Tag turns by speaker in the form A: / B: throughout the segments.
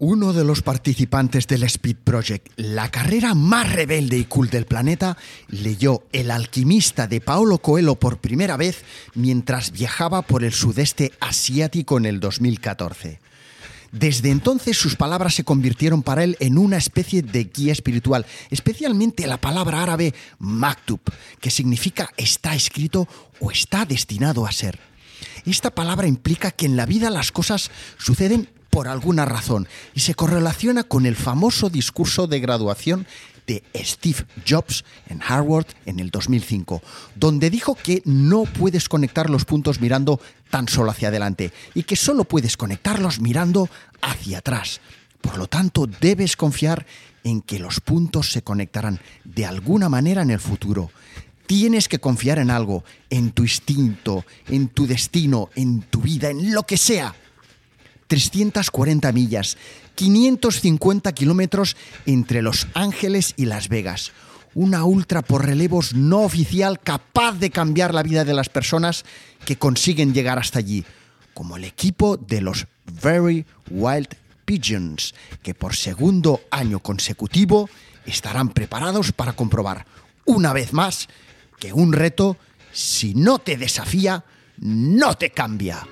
A: Uno de los participantes del Speed Project, la carrera más rebelde y cool del planeta, leyó El alquimista de Paolo Coelho por primera vez mientras viajaba por el sudeste asiático en el 2014. Desde entonces sus palabras se convirtieron para él en una especie de guía espiritual, especialmente la palabra árabe maktub, que significa está escrito o está destinado a ser. Esta palabra implica que en la vida las cosas suceden por alguna razón y se correlaciona con el famoso discurso de graduación de Steve Jobs en Harvard en el 2005, donde dijo que no puedes conectar los puntos mirando tan solo hacia adelante y que solo puedes conectarlos mirando hacia atrás. Por lo tanto, debes confiar en que los puntos se conectarán de alguna manera en el futuro. Tienes que confiar en algo, en tu instinto, en tu destino, en tu vida, en lo que sea. 340 millas, 550 kilómetros entre Los Ángeles y Las Vegas. Una ultra por relevos no oficial capaz de cambiar la vida de las personas que consiguen llegar hasta allí, como el equipo de los Very Wild Pigeons, que por segundo año consecutivo estarán preparados para comprobar, una vez más, que un reto, si no te desafía, no te cambia.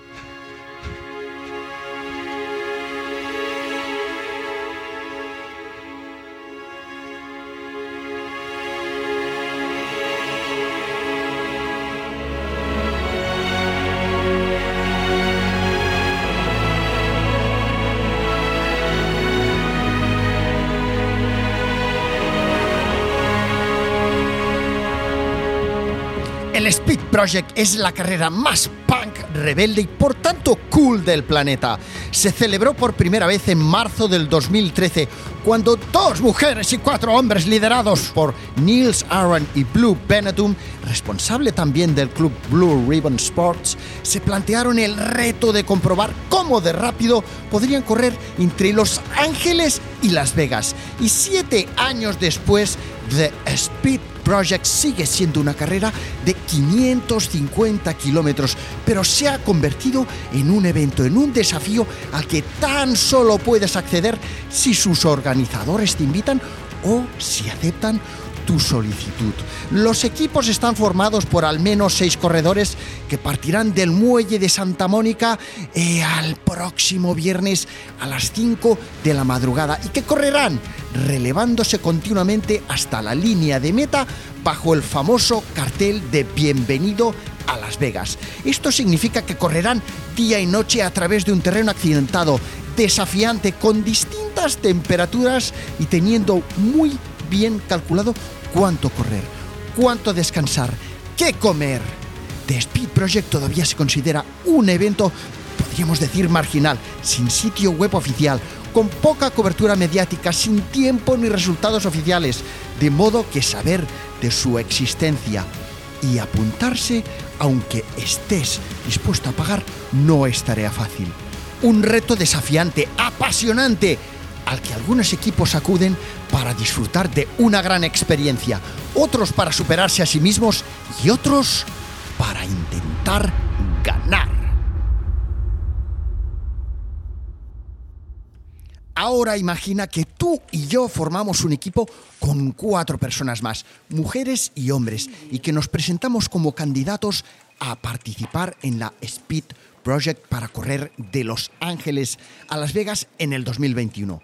A: Project es la carrera más punk, rebelde y por tanto cool del planeta. Se celebró por primera vez en marzo del 2013, cuando dos mujeres y cuatro hombres liderados por Niels Aaron y Blue Benetton, responsable también del club Blue Ribbon Sports, se plantearon el reto de comprobar cómo de rápido podrían correr entre Los Ángeles y Las Vegas. Y siete años después, The Speed Project sigue siendo una carrera de 550 kilómetros, pero se ha convertido en un evento, en un desafío al que tan solo puedes acceder si sus organizadores te invitan o si aceptan tu solicitud. Los equipos están formados por al menos seis corredores que partirán del muelle de Santa Mónica eh, al próximo viernes a las 5 de la madrugada y que correrán relevándose continuamente hasta la línea de meta bajo el famoso cartel de Bienvenido a Las Vegas. Esto significa que correrán día y noche a través de un terreno accidentado, desafiante, con distintas temperaturas y teniendo muy bien calculado cuánto correr, cuánto descansar, qué comer. The Speed Project todavía se considera un evento, podríamos decir, marginal, sin sitio web oficial, con poca cobertura mediática, sin tiempo ni resultados oficiales, de modo que saber de su existencia y apuntarse, aunque estés dispuesto a pagar, no es tarea fácil. Un reto desafiante, apasionante, al que algunos equipos acuden para disfrutar de una gran experiencia, otros para superarse a sí mismos y otros para intentar ganar. Ahora imagina que tú y yo formamos un equipo con cuatro personas más, mujeres y hombres, y que nos presentamos como candidatos a participar en la Speed Project para correr de Los Ángeles a Las Vegas en el 2021.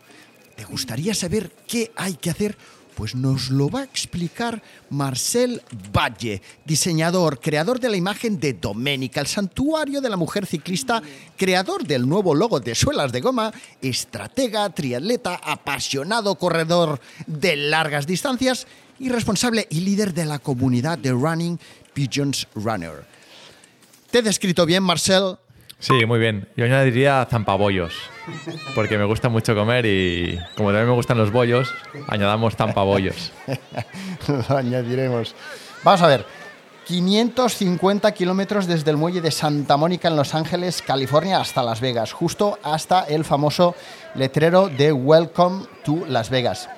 A: ¿Te gustaría saber qué hay que hacer? Pues nos lo va a explicar Marcel Valle, diseñador, creador de la imagen de Doménica, el santuario de la mujer ciclista, creador del nuevo logo de suelas de goma, estratega, triatleta, apasionado corredor de largas distancias y responsable y líder de la comunidad de Running Pigeons Runner. ¿Te he descrito bien, Marcel?
B: Sí, muy bien. Yo añadiría zampabollos, porque me gusta mucho comer y como también me gustan los bollos, añadamos zampabollos.
A: Lo añadiremos. Vamos a ver. 550 kilómetros desde el muelle de Santa Mónica en Los Ángeles, California, hasta Las Vegas, justo hasta el famoso letrero de Welcome to Las Vegas.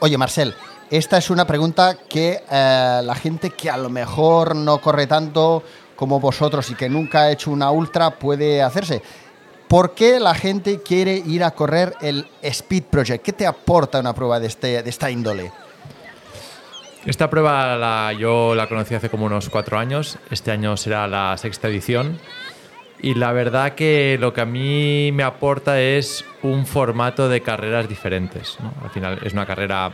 A: Oye, Marcel, esta es una pregunta que eh, la gente que a lo mejor no corre tanto como vosotros y que nunca ha hecho una ultra puede hacerse. ¿Por qué la gente quiere ir a correr el Speed Project? ¿Qué te aporta una prueba de, este, de esta índole?
B: Esta prueba la, yo la conocí hace como unos cuatro años. Este año será la sexta edición. Y la verdad que lo que a mí me aporta es un formato de carreras diferentes. Al final es una carrera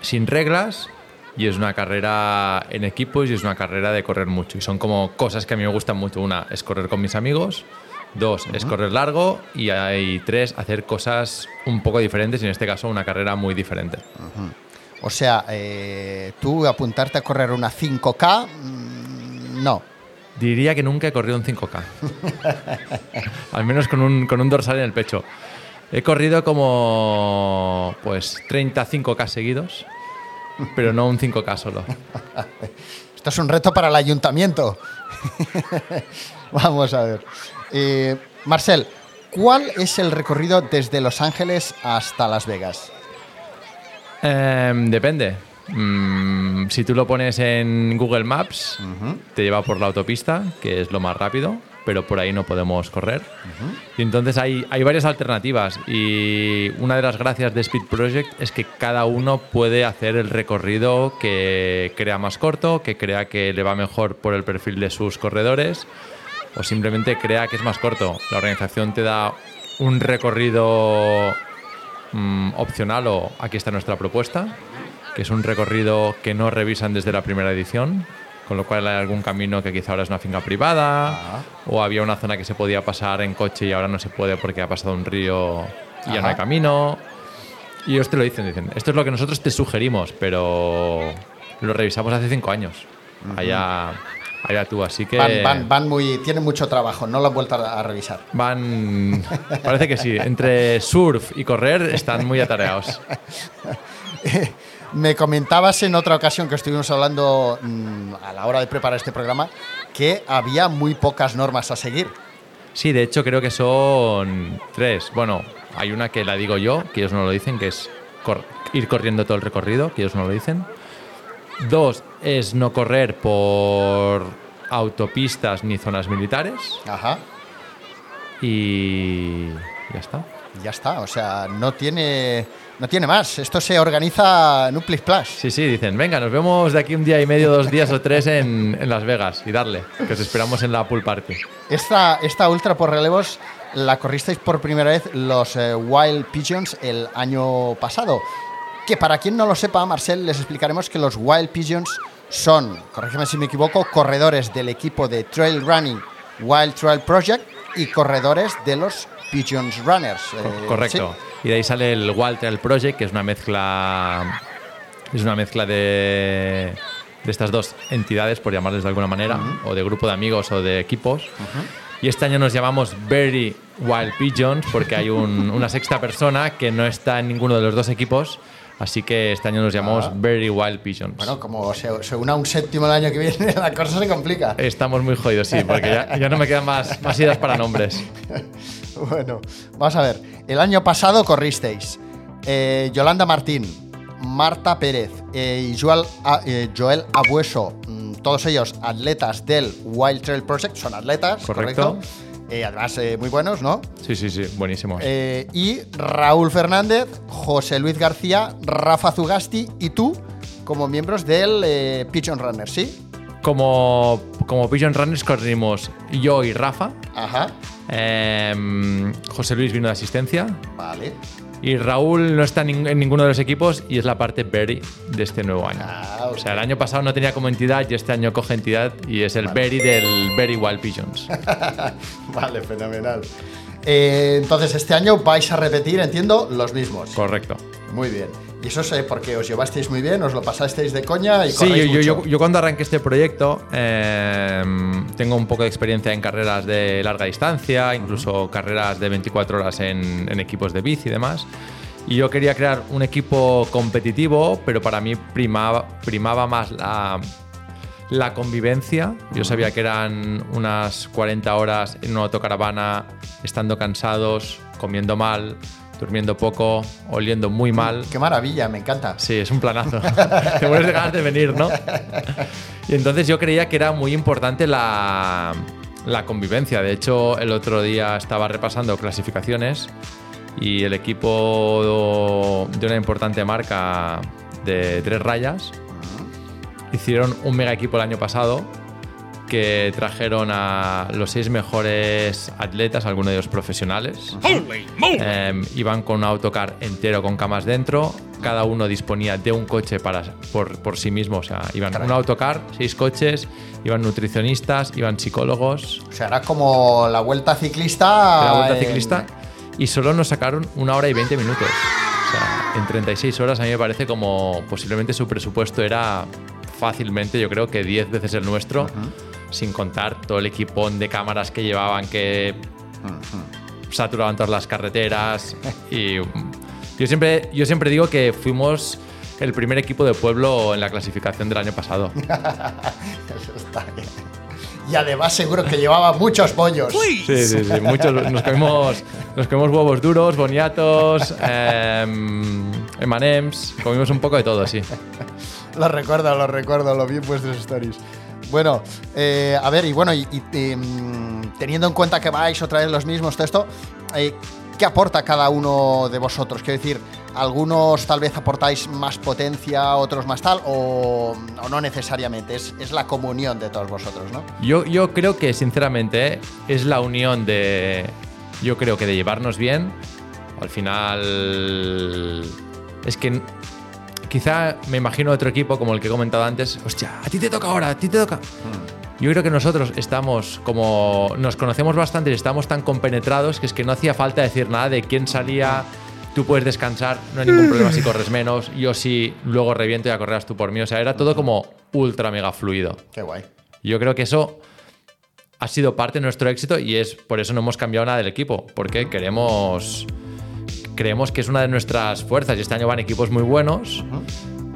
B: sin reglas y es una carrera en equipos y es una carrera de correr mucho. Y son como cosas que a mí me gustan mucho. Una es correr con mis amigos Dos, es correr largo. Y hay tres, hacer cosas un poco diferentes y en este caso una carrera muy diferente.
A: O sea, eh, tú apuntarte a correr una 5K, mm, no.
B: Diría que nunca he corrido un 5K. Al menos con un, con un dorsal en el pecho. He corrido como pues 35K seguidos, pero no un 5K solo.
A: Esto es un reto para el ayuntamiento. Vamos a ver. Eh, Marcel, ¿cuál es el recorrido desde Los Ángeles hasta Las Vegas?
B: Em, depende. Mm, si tú lo pones en Google Maps, te lleva por la autopista, que es lo más rápido, pero por ahí no podemos correr. Y entonces hay, hay varias alternativas y una de las gracias de Speed Project es que cada uno puede hacer el recorrido que crea más corto, que crea que le va mejor por el perfil de sus corredores o simplemente crea que es más corto. La organización te da un recorrido mm, opcional o aquí está nuestra propuesta, que es un recorrido que no revisan desde la primera edición, con lo cual hay algún camino que quizá ahora es una finca privada o había una zona que se podía pasar en coche y ahora no se puede porque ha pasado un río y ya no hay camino. Y ellos te lo dicen, dicen, esto es lo que nosotros te sugerimos, pero lo revisamos hace cinco años. Allá Allá tú, así que.
A: Van, van, muy. Tienen mucho trabajo, no lo han vuelto a, revisar.
B: Van. Parece que sí. Entre surf y correr están muy atareados.
A: Me comentabas en otra ocasión que estuvimos hablando mm, a la hora de preparar este programa que había muy pocas normas a seguir.
B: Sí, de hecho creo que son tres. Bueno, hay una que la digo yo, que ellos no lo dicen, que es ir corriendo todo el recorrido, que ellos no lo dicen. Dos es no correr por autopistas ni zonas militares.
A: Ajá.
B: Y ya está.
A: Ya está, o sea, no tiene, no tiene más. Esto se organiza en un plus plus.
B: Sí, sí, dicen, venga, nos vemos de aquí un día y medio, dos días o tres en, Las Vegas y darle, que os esperamos en la pool party.
A: Esta, esta ultra por relevos la corristeis por primera vez los eh, Wild Pigeons el año pasado que para quien no lo sepa, Marcel, les explicaremos que los Wild Pigeons son, corrígeme si me equivoco, corredores del equipo de Trail Running Wild Trail Project y corredores de los Pigeons Runners.
B: Eh, correcto. Y de ahí sale el Wild Trail Project, que es una mezcla es una mezcla de, de estas dos entidades, por llamarles de alguna manera, o de grupo de amigos o de equipos. Y este año nos llamamos Very Wild Pigeons porque hay una sexta persona que no está en ninguno de los dos equipos Así que este año nos llamamos ah. Very Wild Pigeons.
A: Bueno, como se, una un séptimo el año que viene, la cosa se complica.
B: Estamos muy jodidos, sí, porque ya, no me quedan más, más ideas para nombres.
A: bueno, vamos a ver. El año pasado corristeis eh, Yolanda Martín, Marta Pérez eh, y Joel, eh, Joel Abueso, mm, todos ellos atletas del Wild Trail Project, son atletas, correcto eh, además, eh, muy buenos, ¿no?
B: Sí, sí, sí, buenísimos.
A: Eh, y Raúl Fernández, José Luis García, Rafa Zugasti y tú como miembros del Pigeon Runner, ¿sí?
B: Como, como Pigeon Runners corrimos yo y Rafa.
A: Ajá.
B: Em, José Luis vino de asistencia.
A: Vale.
B: Y Raúl no está en ninguno de los equipos y es la parte Berry de este nuevo año. Ah, o sea, el año pasado no tenía como entidad y este año coge entidad y es el Berry del Berry Wild Pigeons.
A: vale, fenomenal. Eh, entonces, este año vais a repetir, entiendo, los mismos.
B: Correcto.
A: Muy bien. Y eso es porque os llevasteis muy bien, os lo pasasteis de coña y
B: Sí, yo, yo, yo, cuando arranqué este proyecto em, tengo un poco de experiencia en carreras de larga distancia, incluso carreras de 24 horas en, en equipos de bici y demás. Y yo quería crear un equipo competitivo, pero para mí primaba, primaba más la, La convivencia, yo sabía que eran unas 40 horas en una autocaravana, estando cansados, comiendo mal, durmiendo poco, oliendo muy mal.
A: Qué maravilla, me encanta.
B: Sí, es un planazo. Te mueres de ganas de venir, ¿no? Y entonces yo creía que era muy importante la, la convivencia. De hecho, el otro día estaba repasando clasificaciones y el equipo de una importante marca de tres rayas hicieron un mega equipo el año pasado que trajeron a los seis mejores atletas, algunos de ellos profesionales. Eh, iban con un autocar entero con camas dentro. Cada uno disponía de un coche para, por, por sí mismo. O sea, iban un autocar, seis coches, iban nutricionistas, iban psicólogos.
A: O sea, era como la vuelta ciclista.
B: La vuelta
A: en-
B: ciclista. Y solo nos sacaron una hora y 20 minutos. O sea, en 36 horas a mí me parece como posiblemente su presupuesto era fácilmente, yo creo que 10 veces el nuestro, sin contar todo el equipón de cámaras que llevaban que saturaban todas las carreteras. y yo siempre, yo siempre digo que fuimos el primer equipo de pueblo en la clasificación del año pasado.
A: Eso está bien. Y además seguro que llevaba muchos pollos.
B: Sí, sí, sí. Muchos, nos, comimos, nos comimos huevos duros, boniatos, em, M&M's, comimos un poco de todo, sí.
A: Lo recuerdo, lo recuerdo, lo vi en vuestros stories. Bueno, eh, a ver, y bueno, y, mm, teniendo en cuenta que vais otra vez los mismos, esto, eh, ¿qué aporta cada uno de vosotros? Quiero decir, algunos tal vez aportáis más potencia, otros más tal, o, no necesariamente, es, la comunión de todos vosotros, ¿no?
B: Yo, yo creo que, sinceramente, es la unión de. Yo creo que de llevarnos bien. Al final. Es que. Quizá me imagino otro equipo como el que he comentado antes. Hostia, a ti te toca ahora, a ti te toca. Yo creo que nosotros estamos como. Nos conocemos bastante y estamos tan compenetrados que es que no hacía falta decir nada de quién salía. Tú puedes descansar, no hay ningún problema si corres menos. Yo sí, luego reviento y ya correrás tú por mí. O sea, era todo como ultra mega fluido.
A: Qué guay.
B: Yo creo que eso ha sido parte de nuestro éxito y es por eso no hemos cambiado nada del equipo, porque queremos creemos que es una de nuestras fuerzas y este año van equipos muy buenos,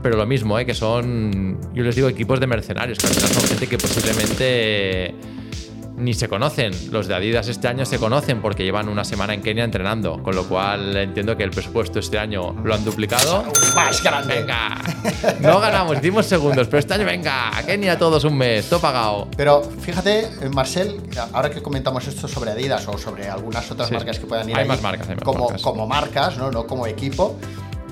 B: pero lo mismo, ¿eh? que son, yo les digo, equipos de mercenarios, que al final son gente que posiblemente ni se conocen. Los de Adidas este año se conocen porque llevan una semana en Kenia entrenando, con lo cual entiendo que el presupuesto este año lo han duplicado.
A: Más grande.
B: Venga, no ganamos, hicimos segundos, pero este año venga, a Kenia todos un mes, todo pagado.
A: Pero fíjate, eh, Marcel, ahora que comentamos esto sobre Adidas o sobre algunas otras
B: Sí.
A: marcas que puedan ir
B: Hay
A: ahí,
B: más marcas, hay más
A: como,
B: marcas.
A: como marcas, ¿no? no como equipo,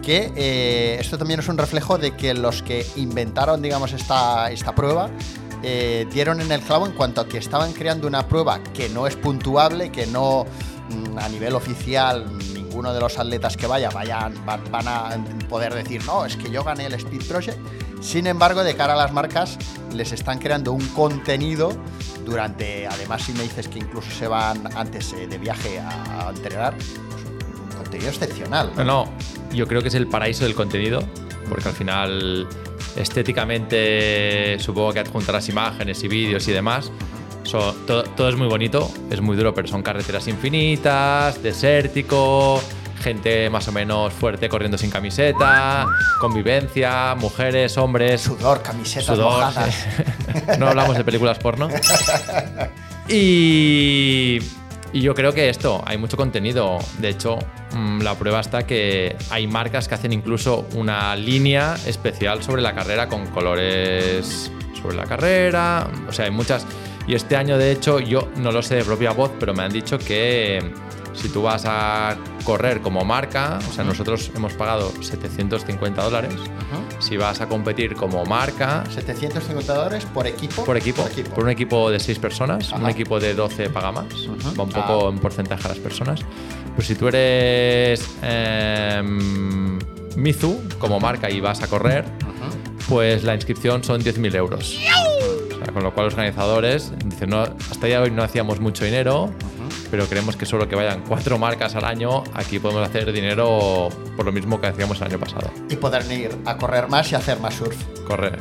A: que eh, esto también es un reflejo de que los que inventaron, digamos, esta, esta prueba eh, dieron en el clavo en cuanto a que estaban creando una prueba que no es puntuable, que no mm, a nivel oficial ninguno de los atletas que vaya vayan, van, a poder decir, no, es que yo gané el Speed Project. Sin embargo, de cara a las marcas, les están creando un contenido durante, además si me dices que incluso se van antes eh, de viaje a, entrenar, pues, un contenido excepcional.
B: No, no, yo creo que es el paraíso del contenido, porque al final estéticamente supongo que adjuntarás imágenes y vídeos y demás. So- todo, todo es muy bonito, es muy duro, pero son carreteras infinitas, desértico, gente más o menos fuerte corriendo sin camiseta, convivencia, mujeres, hombres,
A: Sudor, camisetas
B: sudor.
A: mojadas.
B: no hablamos de películas porno. Y, y yo creo que esto, hay mucho contenido. De hecho, mm, la prueba está que hay marcas que hacen incluso una línea especial sobre la carrera con colores sobre la carrera. O sea, hay muchas. Y este año, de hecho, yo no lo sé de propia voz, pero me han dicho que si tú vas a correr como marca, o sea, nosotros hemos pagado 750 dólares. Si vas a competir como marca,
A: 750 dólares por equipo.
B: por equipo, por, un equipo de 6 personas, un equipo de 12 paga más, va un poco
A: Ah.
B: en porcentaje a las personas. Pues si tú eres em, Mizu como marca y vas a correr, pues la inscripción son 10.000 euros. O sea, con lo cual los organizadores dicen, no, hasta ya hoy no hacíamos mucho dinero, pero queremos que solo que vayan cuatro marcas al año, aquí podemos hacer dinero por lo mismo que hacíamos el año pasado.
A: Y poder ir a correr más y hacer más surf.
B: Correr.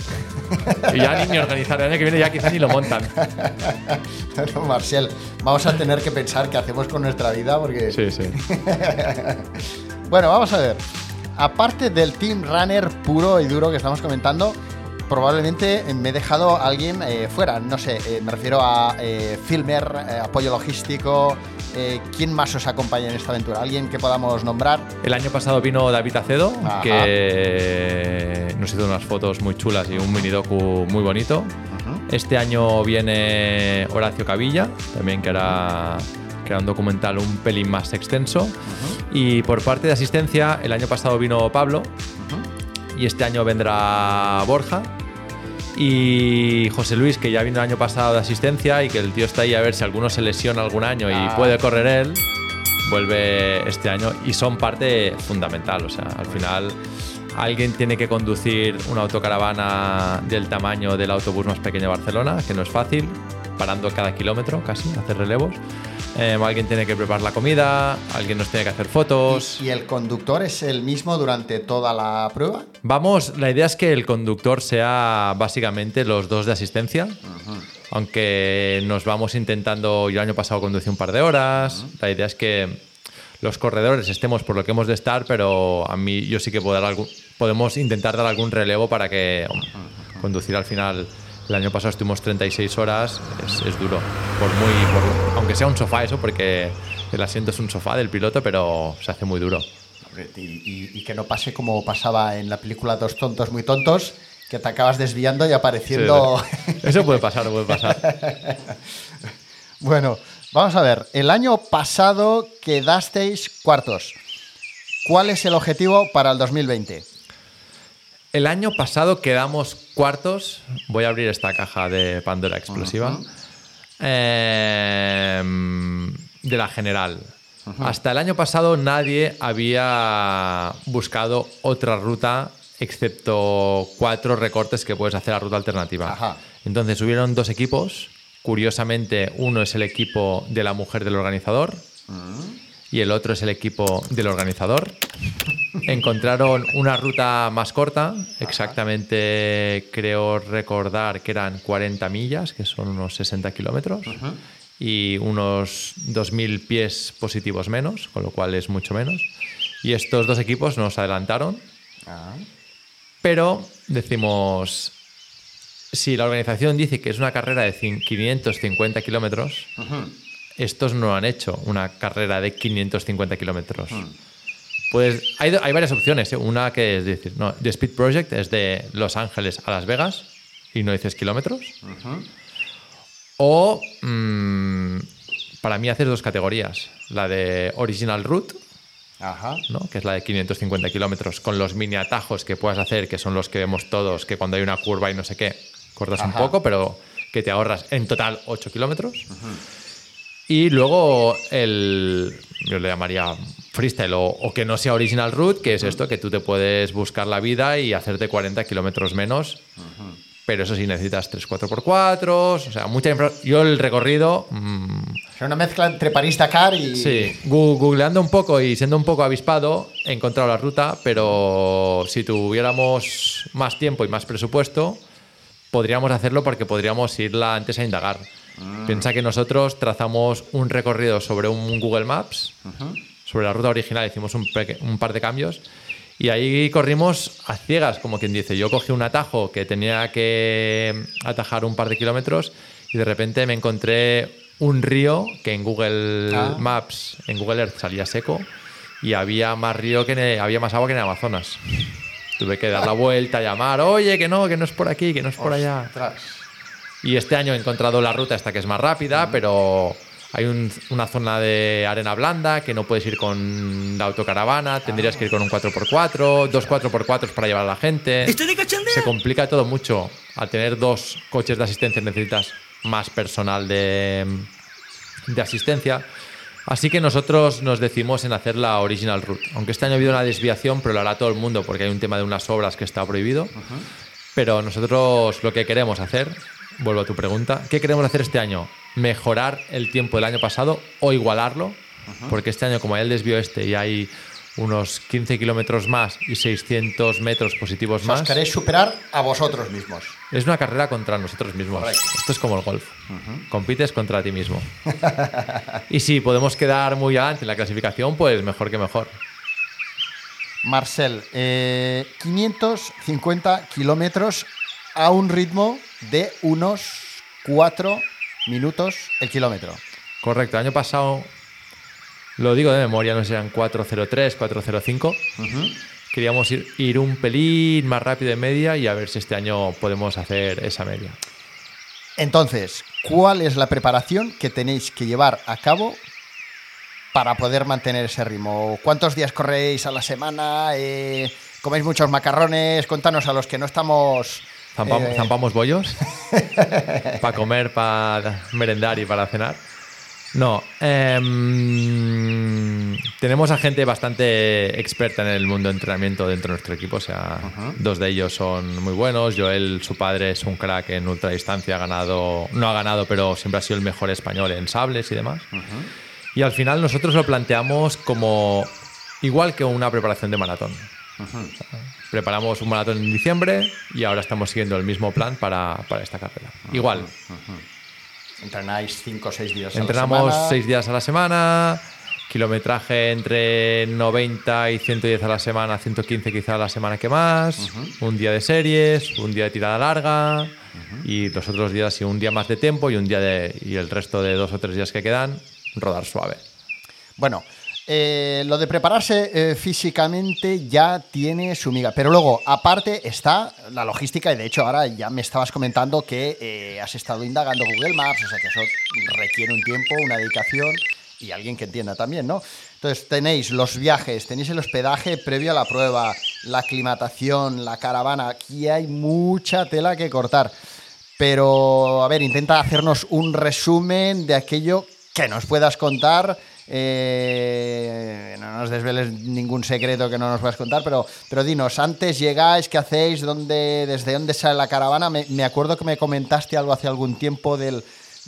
B: Y ya ni organizar, el año que viene ya quizá ni lo montan.
A: No, Marcel, vamos a tener que pensar qué hacemos con nuestra vida porque...
B: Sí, sí.
A: Bueno, vamos a ver. Aparte del Team Runner puro y duro que estamos comentando, probablemente me he dejado a alguien eh, fuera. No sé, eh, me refiero a eh, Filmer, apoyo logístico. ¿Quién más os acompaña en esta aventura? ¿Alguien que podamos nombrar?
B: El año pasado vino David Acedo,
A: Ajá.
B: que nos hizo unas fotos muy chulas y un mini docu muy bonito. Este año viene Horacio Cavilla, también que hará, que hará un documental un pelín más extenso. Y por parte de asistencia, el año pasado vino Pablo y este año vendrá Borja. Y José Luis, que ya vino el año pasado de asistencia y que el tío está ahí a ver si alguno se lesiona algún año y
A: Ah.
B: puede correr él, vuelve este año y son parte fundamental. O sea, al final alguien tiene que conducir una autocaravana del tamaño del autobús más pequeño de Barcelona, que no es fácil, parando cada kilómetro casi, hacer relevos. Eh, alguien tiene que preparar la comida, alguien nos tiene que hacer fotos.
A: ¿Y el conductor es el mismo durante toda la prueba?
B: Vamos, la idea es que el conductor sea básicamente los dos de asistencia. Aunque nos vamos intentando, yo el año pasado conducí un par de horas. La idea es que los corredores estemos por lo que hemos de estar, pero a mí yo sí que puedo dar algún- podemos intentar dar algún relevo para que conducir al final. El año pasado estuvimos 36 horas, es, es duro. Por muy, por- aunque sea un sofá eso, porque el asiento es un sofá del piloto, pero se hace muy duro.
A: Y, y- y que no pase como pasaba en la película Dos tontos muy tontos, que te acabas desviando y apareciendo...
B: Sí, eso puede pasar, puede pasar.
A: bueno, vamos a ver. El año pasado quedasteis cuartos. ¿Cuál es el objetivo para el 2020?
B: El año pasado quedamos cuartos. Voy a abrir esta caja de Pandora explosiva. Eh, de la general. Hasta el año pasado nadie había buscado otra ruta excepto cuatro recortes que puedes hacer a ruta alternativa.
A: Ajá.
B: Entonces hubieron dos equipos. Curiosamente, uno es el equipo de la mujer del organizador y el otro es el equipo del organizador. Encontraron una ruta más corta, exactamente creo recordar que eran 40 millas, que son unos 60 kilómetros, y unos 2.000 pies positivos menos, con lo cual es mucho menos. Y estos dos equipos nos adelantaron, pero decimos, si la organización dice que es una carrera de cin- 550 kilómetros, estos no han hecho una carrera de 550 kilómetros. Pues hay, hay varias opciones. ¿eh? Una que es decir, no, The Speed Project es de Los Ángeles a Las Vegas y no dices kilómetros. O mm, para mí haces dos categorías. La de Original Route,
A: Ajá.
B: ¿no? que es la de 550 kilómetros, con los mini atajos que puedas hacer, que son los que vemos todos, que cuando hay una curva y no sé qué, cortas un poco, pero que te ahorras en total 8 kilómetros. Y luego el, yo le llamaría freestyle o, o que no sea original route, que es esto, que tú te puedes buscar la vida y hacerte 40 kilómetros menos. Pero eso sí, necesitas 3 4x4, o sea, mucha infra- Yo el recorrido, mm,
A: Es una mezcla entre París-Dakar y...
B: Sí, googleando un poco y siendo un poco avispado, he encontrado la ruta, pero si tuviéramos más tiempo y más presupuesto, podríamos hacerlo porque podríamos irla antes a indagar. Piensa que nosotros trazamos un recorrido sobre un Google Maps, sobre la ruta original, hicimos un, un par de cambios y ahí corrimos a ciegas, como quien dice. Yo cogí un atajo que tenía que atajar un par de kilómetros y de repente me encontré un río que en Google
A: Ah.
B: Maps, en Google Earth salía seco y había más río que en había más agua que en el Amazonas. Tuve que dar la vuelta, llamar, oye, que no, que no es por aquí, que no es por allá.
A: Ostras.
B: Y este año he encontrado la ruta esta que es más rápida, pero hay un- una zona de arena blanda que no puedes ir con la autocaravana, tendrías que ir con un 4x4, dos 4x4 para llevar a la gente. Se complica todo mucho. Al tener dos coches de asistencia necesitas más personal de, de asistencia. Así que nosotros nos decimos en hacer la original route. Aunque este año ha habido una desviación, pero lo hará todo el mundo porque hay un tema de unas obras que está prohibido. Pero nosotros lo que queremos hacer, vuelvo a tu pregunta, ¿qué queremos hacer este año? Mejorar el tiempo del año pasado o igualarlo, porque este año como hay el desvío este y hay unos 15 kilómetros más y 600 metros positivos
A: Os
B: más,
A: queréis superar a vosotros mismos.
B: es una carrera contra nosotros mismos.
A: Correcto.
B: Esto es como el golf. Compites contra ti mismo. y si podemos quedar muy adelante en la clasificación, pues mejor que mejor.
A: Marcel, eh, 550 kilómetros a un ritmo de unos 4 minutos el kilómetro.
B: Correcto, el año pasado, lo digo de memoria, no sé, eran 4.03, 4.05. Queríamos ir, ir un pelín más rápido de media y a ver si este año podemos hacer esa media.
A: Entonces, ¿cuál es la preparación que tenéis que llevar a cabo para poder mantener ese ritmo? ¿Cuántos días corréis a la semana? Eh, ¿Coméis muchos macarrones? Cuéntanos a los que no estamos...
B: Zampam-
A: eh,
B: ¿Zampamos bollos? ¿Para comer, para merendar y para cenar? No. em, tenemos a gente bastante experta en el mundo de entrenamiento dentro de nuestro equipo. O sea, dos de ellos son muy buenos. Joel, su padre, es un crack en ultradistancia. Ha ganado, no ha ganado, pero siempre ha sido el mejor español en sables y demás. Y al final nosotros lo planteamos como igual que una preparación de maratón. Preparamos un maratón en diciembre y ahora estamos siguiendo el mismo plan para, para esta carrera. Igual,
A: Entrenáis 5 o 6 días
B: entrenamos
A: a la semana.
B: seis días a la semana, kilometraje entre 90 y 110 a la semana, 115 quizá a la semana que más, un día de series, un día de tirada larga y los otros días y un día más de tiempo y un día de y el resto de dos o tres días que quedan rodar suave.
A: Bueno, eh, lo de prepararse eh, físicamente ya tiene su miga, pero luego, aparte, está la logística, y de hecho ahora ya me estabas comentando que eh, has estado indagando Google Maps, o sea que eso requiere un tiempo, una dedicación y alguien que entienda también, ¿no? Entonces tenéis los viajes, tenéis el hospedaje previo a la prueba, la aclimatación, la caravana, aquí hay mucha tela que cortar. Pero, a ver, intenta hacernos un resumen de aquello que nos puedas contar. Eh, no nos desveles ningún secreto que no nos puedas contar, pero, pero dinos, antes llegáis, ¿qué hacéis? ¿Dónde, ¿Desde dónde sale la caravana? Me, me acuerdo que me comentaste algo hace algún tiempo del,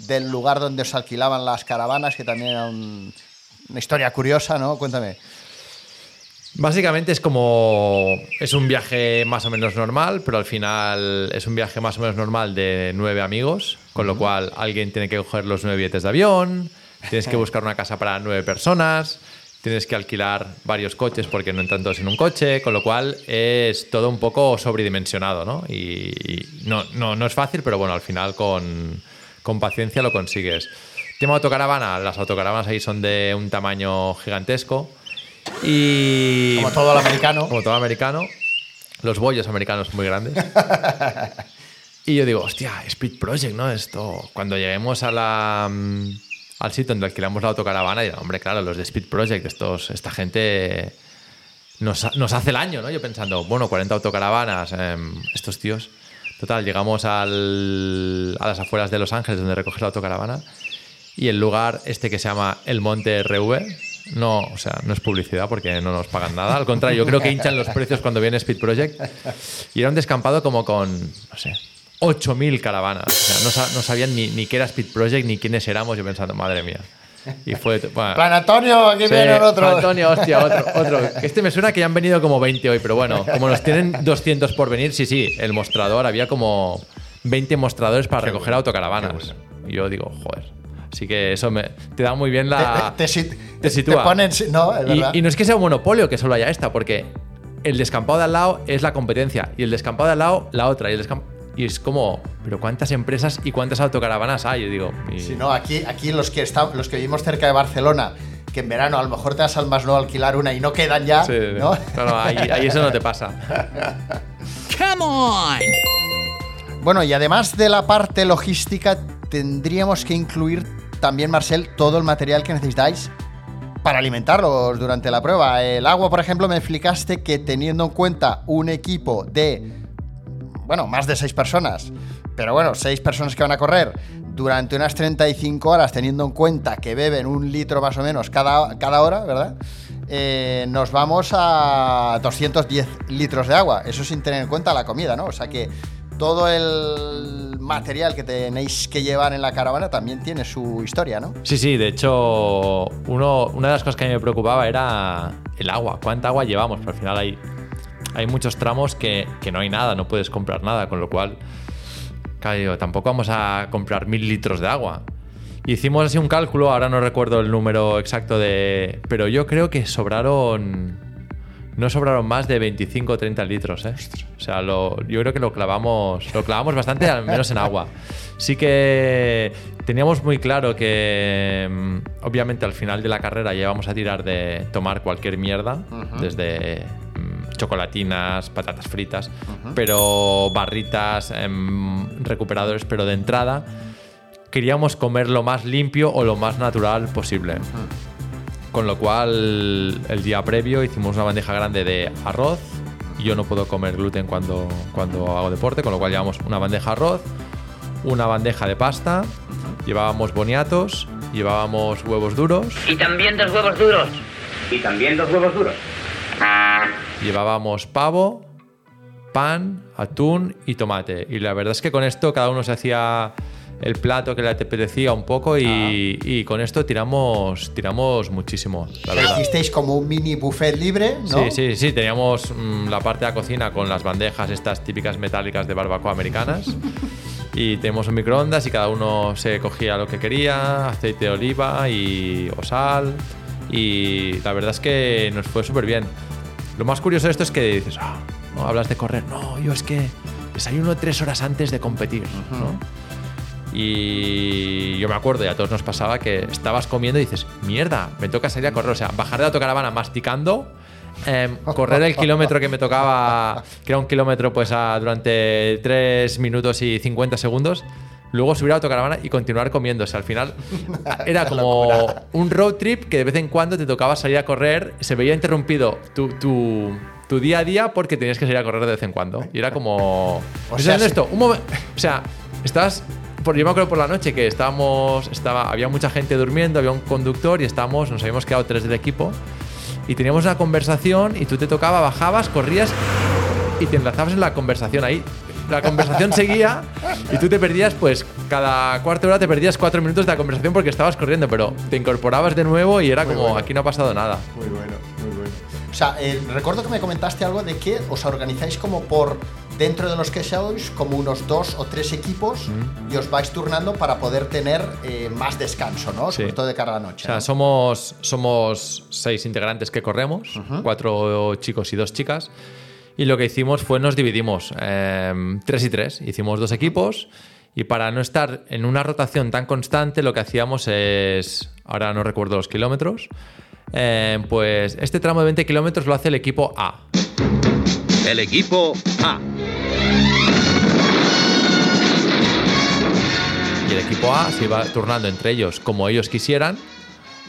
A: del lugar donde os alquilaban las caravanas, que también era un- una historia curiosa, ¿no? Cuéntame.
B: Básicamente es como. Es un viaje más o menos normal, pero al final es un viaje más o menos normal de nueve amigos, con lo cual alguien tiene que coger los nueve billetes de avión, tienes que buscar una casa para nueve personas, tienes que alquilar varios coches porque no entran todos en un coche, con lo cual es todo un poco sobredimensionado, ¿no? Y, y no, no, no es fácil, pero bueno, al final con, con paciencia lo consigues. Tema autocaravana, las autocaravanas ahí son de un tamaño gigantesco. Y
A: Como todo el americano.
B: como todo americano, los bollos americanos son muy grandes. y yo digo, hostia, Speed Project, ¿no? Esto, cuando lleguemos a la, mm, al sitio donde alquilamos la autocaravana, digo, hombre, claro, los de Speed Project, estos, esta gente nos, nos hace el año, ¿no? Yo pensando, bueno, 40 autocaravanas, em, estos tíos. Total, llegamos al- a las afueras de Los Ángeles, donde recoges la autocaravana, y el lugar este que se llama El Monte RV, no, o sea, no es publicidad porque no nos pagan nada. Al contrario, yo creo que hinchan los precios cuando viene Speed Project. Y era un descampado como con, no sé, 8.000 caravanas. O sea, no, sa- no sabían ni, ni qué era Speed Project ni quiénes éramos. Yo pensando, madre mía. Y fue. bueno,
A: Plan Antonio, aquí
B: Sí,
A: viene el otro.
B: Antonio, hostia, otro, otro. Este me suena que ya han venido como 20 hoy, pero bueno, como nos tienen 200 por venir, sí, sí, el mostrador, había como 20 mostradores para recoger autocaravanas. Y yo digo, joder. Así que eso me, te da muy bien la.
A: Te, te, sit-
B: te sitúa.
A: ponen- no, es
B: Y-
A: verdad.
B: y, no es que sea un monopolio que solo haya esta, porque el descampado de al lado es la competencia y el descampado de al lado la otra. Y, el descam- y es como, pero ¿cuántas empresas y cuántas autocaravanas hay? Yo digo, y-
A: Si no, aquí, aquí los que estamos, los que vivimos cerca de Barcelona, que en verano a lo mejor te vas al más no alquilar una y no quedan ya,
B: Sí,
A: ¿no?
B: no, no, ahí, ahí eso no te pasa.
C: Come on!
A: Bueno, y además de la parte logística, tendríamos que incluir también, Marcel, todo el material que necesitáis para alimentarlos durante la prueba. El agua, por ejemplo, me explicaste que teniendo en cuenta un equipo de, bueno, más de seis personas, pero bueno, seis personas que van a correr durante unas 35 horas, teniendo en cuenta que beben un litro más o menos cada, cada hora, ¿verdad? Eh, nos vamos a 210 litros de agua. Eso sin tener en cuenta la comida, ¿no? O sea que todo el material que tenéis que llevar en la caravana también tiene su historia, ¿no?
B: Sí, sí, de hecho, una de las cosas que a mí me preocupaba era el agua. ¿Cuánta agua llevamos? Pero al final hay, hay muchos tramos que, que no hay nada, no puedes comprar nada, con lo cual, claro, tampoco vamos a comprar mil litros de agua. Hicimos así un cálculo, ahora no recuerdo el número exacto de. Pero yo creo que sobraron. no sobraron más de 25 o 30 litros, ¿eh? O sea, lo- yo creo que lo clavamos, lo clavamos bastante, al menos en agua. Sí que teníamos muy claro que, mm, obviamente, al final de la carrera ya íbamos a tirar de tomar cualquier mierda, desde chocolatinas, patatas fritas, pero barritas, em, recuperadores, pero de entrada queríamos comer lo más limpio o lo más natural posible. Con lo cual, el día previo hicimos una bandeja grande de arroz. Yo no puedo comer gluten cuando, cuando hago deporte, con lo cual llevamos una bandeja de arroz, una bandeja de pasta, llevábamos boniatos, llevábamos huevos duros,
D: Y también dos huevos duros.
E: Y también dos huevos duros.
B: Llevábamos pavo, pan, atún y tomate. Y la verdad es que con esto cada uno se hacía el plato que le apetecía un poco y, y con esto tiramos, tiramos muchísimo, la verdad.
A: Hicisteis como un mini buffet libre, ¿no?
B: Sí, sí, sí. Teníamos mm, la parte de la cocina con las bandejas, estas típicas metálicas de barbacoa americanas. y tenemos un microondas y cada uno se cogía lo que quería, aceite de oliva y, o sal. Y la verdad es que nos fue súper bien. Lo más curioso de esto es que dices, "Ah, no, hablas de correr. No, yo es que desayuno tres horas antes de competir. ¿no? Y yo me acuerdo, y a todos nos pasaba, que estabas comiendo y dices, mierda, me toca salir a correr. O sea, bajar de la autocaravana masticando, em, correr el kilómetro que me tocaba, que era un kilómetro pues a- durante 3 minutos y 50 segundos. Luego subir a la autocaravana y continuar comiendo. O sea, al final era como un road trip que de vez en cuando te tocaba salir a correr. Se veía interrumpido tu, tu, tu día a día porque tenías que salir a correr de vez en cuando. Y era como.
A: O
B: ¿Estás
A: sea, sí.
B: esto? Un momento. O sea, estás. Por, yo me acuerdo por la noche que estábamos. Estaba, había mucha gente durmiendo, había un conductor y estábamos. Nos habíamos quedado tres del equipo. Y teníamos una conversación y tú te tocaba, bajabas, corrías y te enlazabas en la conversación ahí. La conversación seguía y tú te perdías, pues cada cuarto de hora te perdías cuatro minutos de la conversación porque estabas corriendo, pero te incorporabas de nuevo y era como,
A: bueno.
B: aquí no ha pasado nada.
A: Muy bueno, muy bueno. O sea, eh, recuerdo que me comentaste algo de que os organizáis como por dentro de los que sois, como unos dos o tres equipos y os vais turnando para poder tener eh, más descanso, ¿no?
B: Sí.
A: Sobre todo de cara a la noche.
B: O sea,
A: ¿no?
B: somos, somos seis integrantes que corremos, cuatro chicos y dos chicas. Y lo que hicimos fue nos dividimos eh, tres y tres. Hicimos dos equipos y para no estar en una rotación tan constante, lo que hacíamos es, ahora no recuerdo los kilómetros, eh, pues este tramo de 20 kilómetros lo hace el equipo A.
F: El equipo A.
B: Y el equipo A se iba turnando entre ellos como ellos quisieran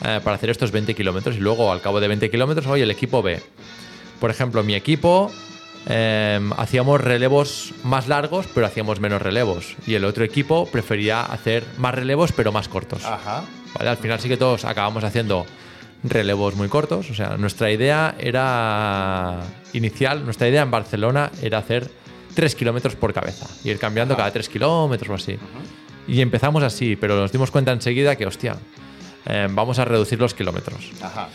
B: eh, para hacer estos 20 kilómetros. Y luego, al cabo de 20 kilómetros, hoy el equipo B. Por ejemplo, mi equipo eh, hacíamos relevos más largos, pero hacíamos menos relevos. Y el otro equipo prefería hacer más relevos, pero más cortos.
A: Ajá.
B: ¿Vale? Al final sí que todos acabamos haciendo relevos muy cortos. O sea, nuestra idea era inicial, nuestra idea en Barcelona era hacer 3 kilómetros por cabeza. Ir cambiando cada 3 kilómetros o así. Y empezamos así, pero nos dimos cuenta enseguida que, hostia, eh, vamos a reducir los kilómetros.
A: Ajá.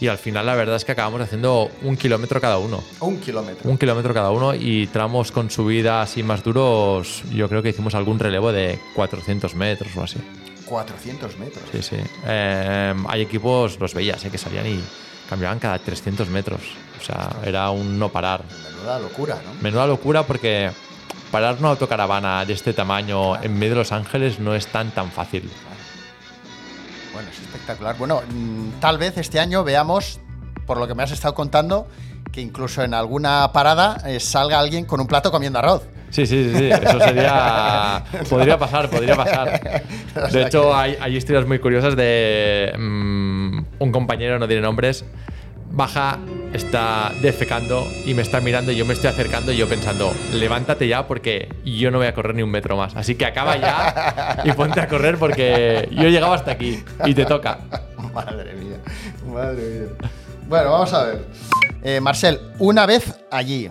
B: Y al final la verdad es que acabamos haciendo un kilómetro cada uno.
A: Un kilómetro.
B: Un kilómetro cada uno y tramos con subida así más duros, yo creo que hicimos algún relevo de 400 metros o así.
A: 400 metros.
B: Sí, sí. Eh, hay equipos, los veías, eh, que salían y cambiaban cada 300 metros. O sea, era un no parar.
A: Menuda locura, ¿no?
B: Menuda locura porque parar una autocaravana de este tamaño en medio de Los Ángeles no es tan tan fácil.
A: Bueno, es espectacular. Bueno, mm, tal vez este año veamos, por lo que me has estado contando, que incluso en alguna parada eh, salga alguien con un plato comiendo arroz.
B: Sí, sí, sí, sí. Eso sería. podría pasar, podría pasar. De hecho, hay, hay historias muy curiosas de mm, un compañero, no diré nombres, baja, está defecando y me está mirando y yo me estoy acercando y yo pensando, levántate ya porque yo no voy a correr ni un metro más. Así que acaba ya y ponte a correr porque yo he llegado hasta aquí y te toca.
A: Madre mía, madre mía. Bueno, vamos a ver. Eh, Marcel, una vez allí,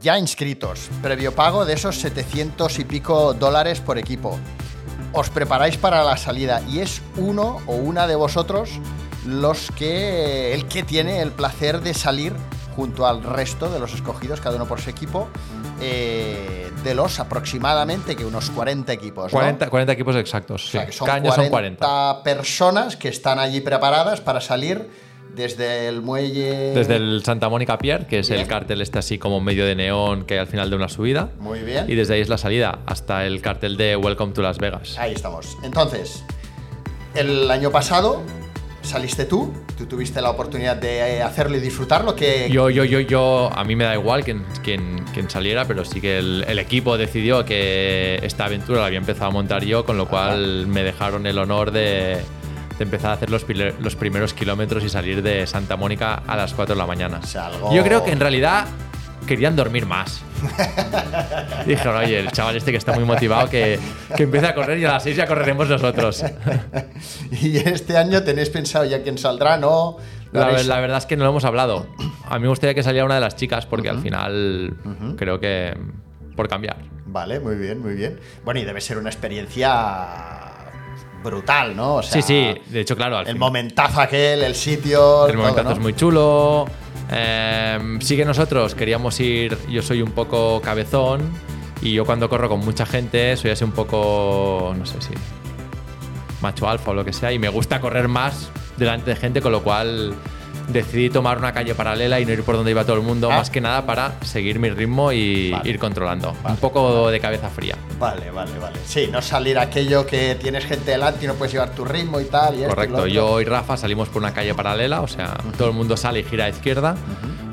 A: ya inscritos, previo pago de esos 700 y pico dólares por equipo, os preparáis para la salida y es uno o una de vosotros los que el que tiene el placer de salir junto al resto de los escogidos, cada uno por su equipo, eh, de los aproximadamente que unos 40 equipos. ¿no?
B: 40, 40 equipos exactos.
A: O sea,
B: sí.
A: que son
B: Cada año
A: 40,
B: son 40.
A: personas que están allí preparadas para salir desde el muelle.
B: Desde el Santa Mónica Pier, que es
A: Bien.
B: el cartel este así como medio de neón que hay al final de una subida.
A: Muy bien.
B: Y desde ahí es la salida hasta el cartel de Welcome to Las Vegas.
A: Ahí estamos. Entonces, el año pasado saliste tú, tú tuviste la oportunidad de eh, hacerlo y disfrutarlo. Que
B: Yo, yo, yo, yo, a mí me da igual quién, quién, quién saliera, pero sí que el, el equipo decidió que esta aventura la había empezado a montar yo, con lo cual me dejaron el honor de, de empezar a hacer los, los primeros kilómetros y salir de Santa Mónica a las 4 de la mañana.
A: sea, algo-
B: Yo creo que en realidad querían dormir más. Dijeron, oye, el chaval este que está muy motivado, que, que empiece a correr y a las 6 ya correremos nosotros.
A: Y este año tenéis pensado ya quién saldrá, ¿no?
B: La verdad es que no lo hemos hablado. A mí me gustaría que saliera una de las chicas porque al final creo que por cambiar.
A: Vale, muy bien, muy bien. Bueno, y debe ser una experiencia brutal, ¿no? O sea,
B: sí, sí. De hecho, claro, al
A: El momentazo aquel, el sitio.
B: el
A: todo,
B: momentazo
A: ¿no?
B: es muy chulo. Eh, sí que nosotros queríamos ir. Yo soy un poco cabezón y yo cuando corro con mucha gente soy así un poco, no sé si macho alfa o lo que sea y me gusta correr más delante de gente, con lo cual decidí tomar una calle paralela y no ir por donde iba todo el mundo,
A: Ah.
B: más que nada para seguir mi ritmo y
A: Vale.
B: ir controlando.
A: Vale.
B: Un poco de cabeza fría.
A: Vale, vale, vale. Sí, no salir aquello que tienes gente delante y no puedes llevar tu ritmo y tal. Y esto y lo
B: Correcto, yo y Rafa salimos por una calle paralela, o sea, todo el mundo sale y gira a izquierda.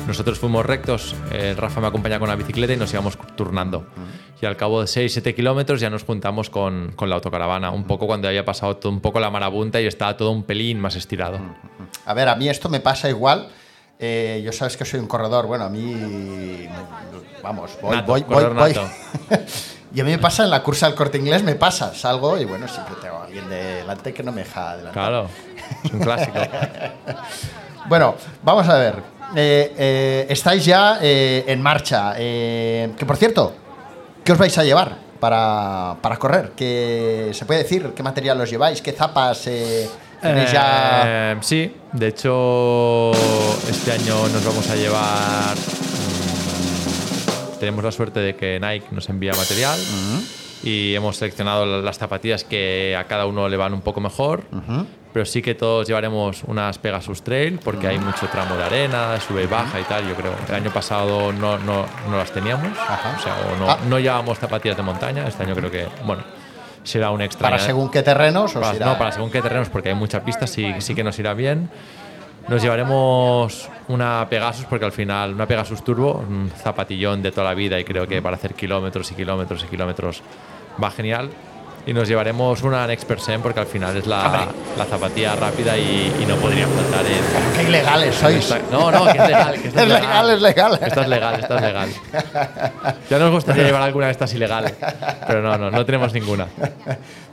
B: Nosotros fuimos rectos, eh, Rafa me acompaña con la bicicleta y nos íbamos turnando. Y al cabo de 6-7 kilómetros ya nos juntamos con, con la autocaravana, un poco cuando había pasado todo un poco la marabunta y estaba todo un pelín más estirado.
A: A ver, a mí esto me pasa igual. Eh, yo sabes que soy un corredor. Bueno, a mí. Vamos, voy,
B: Nato,
A: voy, voy, voy. y a mí me pasa en la cursa del corte inglés, me pasa. Salgo y bueno, siempre tengo a alguien delante que no me deja adelantar.
B: Claro, es un clásico.
A: Bueno, vamos a ver. Eh, eh, estáis ya eh, en marcha. Que por cierto, ¿qué os vais a llevar para, para correr? ¿Qué, ¿Se puede decir qué material os lleváis? ¿Qué zapas tenéis ya?
B: Sí, de hecho, este año nos vamos a llevar. mm, tenemos la suerte de que Nike nos envía material y hemos seleccionado la- las zapatillas que a cada uno le van un poco mejor. Pero sí que todos llevaremos unas Pegasus Trail porque hay mucho tramo de arena, sube y baja y tal. Yo creo. El año pasado no, no, no las teníamos.
A: Ajá.
B: O sea, o no,
A: Ah.
B: no llevábamos zapatillas de montaña. Este año creo que, bueno, será un extra.
A: para según qué terrenos os
B: Para-
A: irá?
B: No, para según qué terrenos, porque hay mucha pista, sí, sí que nos irá bien. Nos llevaremos una Pegasus, porque al final, una Pegasus Turbo, un zapatillón de toda la vida, y creo que para hacer kilómetros y kilómetros y kilómetros va genial. Y nos llevaremos una Next Percent, porque al final es la, la zapatilla rápida y, y no podría faltar en.
A: ¡Qué ilegales sois!
B: esta- No, no, que es legal. Que
A: Es legal, es legal.
B: Esta es legal, esta es legal. Ya nos gustaría llevar alguna de estas ilegal, pero no, no, no tenemos ninguna.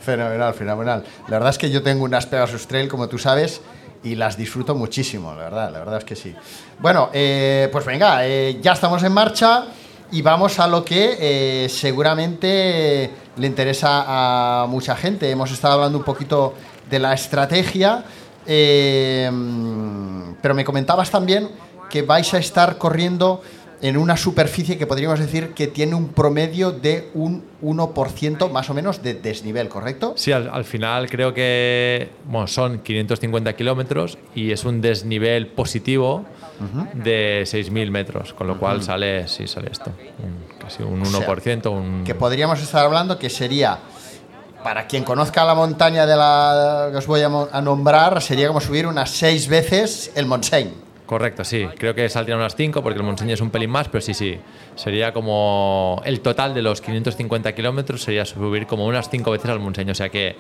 A: Fenomenal, fenomenal. La verdad es que yo tengo unas Pegasus Trail, como tú sabes, y las disfruto muchísimo, la verdad, la verdad es que sí. Bueno, eh, pues venga, eh, ya estamos en marcha y vamos a lo que eh, seguramente le interesa a mucha gente. Hemos estado hablando un poquito de la estrategia, eh, pero me comentabas también que vais a estar corriendo en una superficie que podríamos decir que tiene un promedio de un 1% más o menos de desnivel, ¿correcto?
B: Sí, al, al final creo que bueno, son 550 kilómetros y es un desnivel positivo de 6.000 metros, con lo cual sale, sí, sale esto, un- casi un
A: O sea,
B: 1%. un,
A: Que podríamos estar hablando que sería, para quien conozca la montaña de la que os voy a, nombrar, sería como subir unas seis veces el Montseny.
B: Correcto, sí. Creo que saldrían unas 5 porque el Montseny es un pelín más, pero sí, sí. Sería como el total de los 550 kilómetros sería subir como unas 5 veces al Montseny, o sea que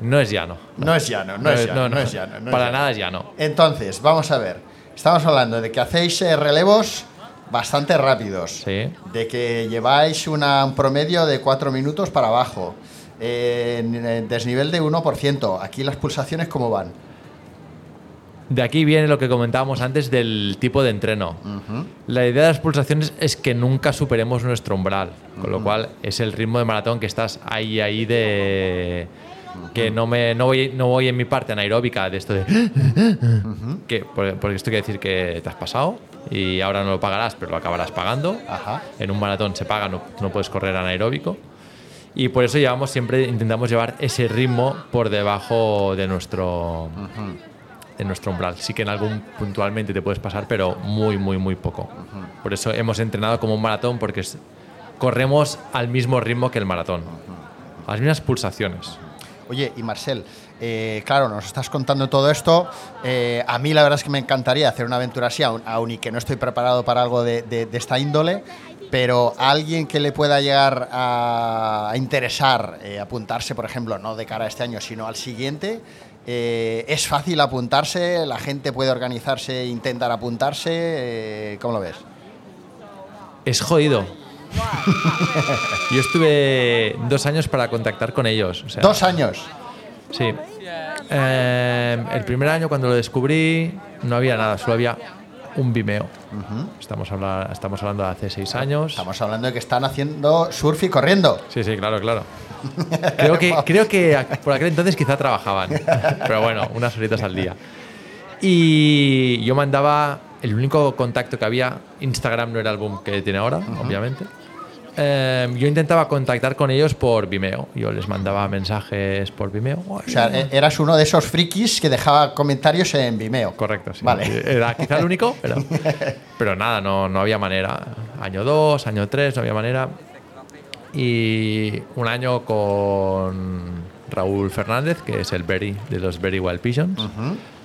B: no es llano.
A: No es llano, no, es llano, no, es llano. no es
B: para
A: llano.
B: nada es llano.
A: Entonces, vamos a ver. Estamos hablando de que hacéis eh, relevos bastante rápidos.
B: Sí.
A: De que lleváis una- un promedio de 4 minutos para abajo. eh, desnivel de 1%. Aquí las pulsaciones, ¿cómo van?
B: De aquí viene lo que comentábamos antes del tipo de entreno. La idea de las pulsaciones es que nunca superemos nuestro umbral, con lo cual es el ritmo de maratón que estás ahí, ahí de... Que no, me, no, voy, no voy en mi parte anaeróbica de esto de... que, por- porque esto quiere decir que te has pasado y ahora no lo pagarás, pero lo acabarás pagando.
A: Ajá.
B: En un maratón se paga, no, no puedes correr anaeróbico. Y por eso llevamos siempre, intentamos llevar ese ritmo por debajo de nuestro, en nuestro umbral. Sí que en algún puntualmente te puedes pasar, pero muy, muy, muy poco. Por eso hemos entrenado como un maratón, porque corremos al mismo ritmo que el maratón. A las mismas pulsaciones.
A: Oye, y Marcel, eh, claro, nos estás contando todo esto. eh, a mí la verdad es que me encantaría hacer una aventura así, aun, aun y que no estoy preparado para algo de, de- de esta índole, pero a alguien que le pueda llegar a, a interesar eh, apuntarse, por ejemplo, no de cara a este año, sino al siguiente, eh, es fácil apuntarse, la gente puede organizarse e intentar apuntarse. eh, ¿Cómo lo ves?
B: Es jodido. Yo estuve dos años para contactar con ellos. o sea,
A: Dos años.
B: Sí. Eh, el primer año cuando lo descubrí no había nada, solo había un Vimeo. estamos, habla- estamos hablando de hace seis años.
A: Estamos hablando de que están haciendo surf y corriendo.
B: Sí, sí, claro, claro. Creo que, creo que por aquel entonces quizá trabajaban, pero bueno, unas horitas al día. Y yo mandaba, el único contacto que había, Instagram no era el boom que tiene ahora, obviamente. Eh, yo intentaba contactar con ellos por Vimeo. Yo les mandaba mensajes por Vimeo.
A: O sea, e- eras uno de esos frikis que dejaba comentarios en Vimeo.
B: Correcto, sí.
A: Vale.
B: Era quizá el único, pero, pero nada, no, no había manera. Año 2, año 3, no había manera. Y un año con Raúl Fernández, que es el Berry de los Very Wild Pigeons.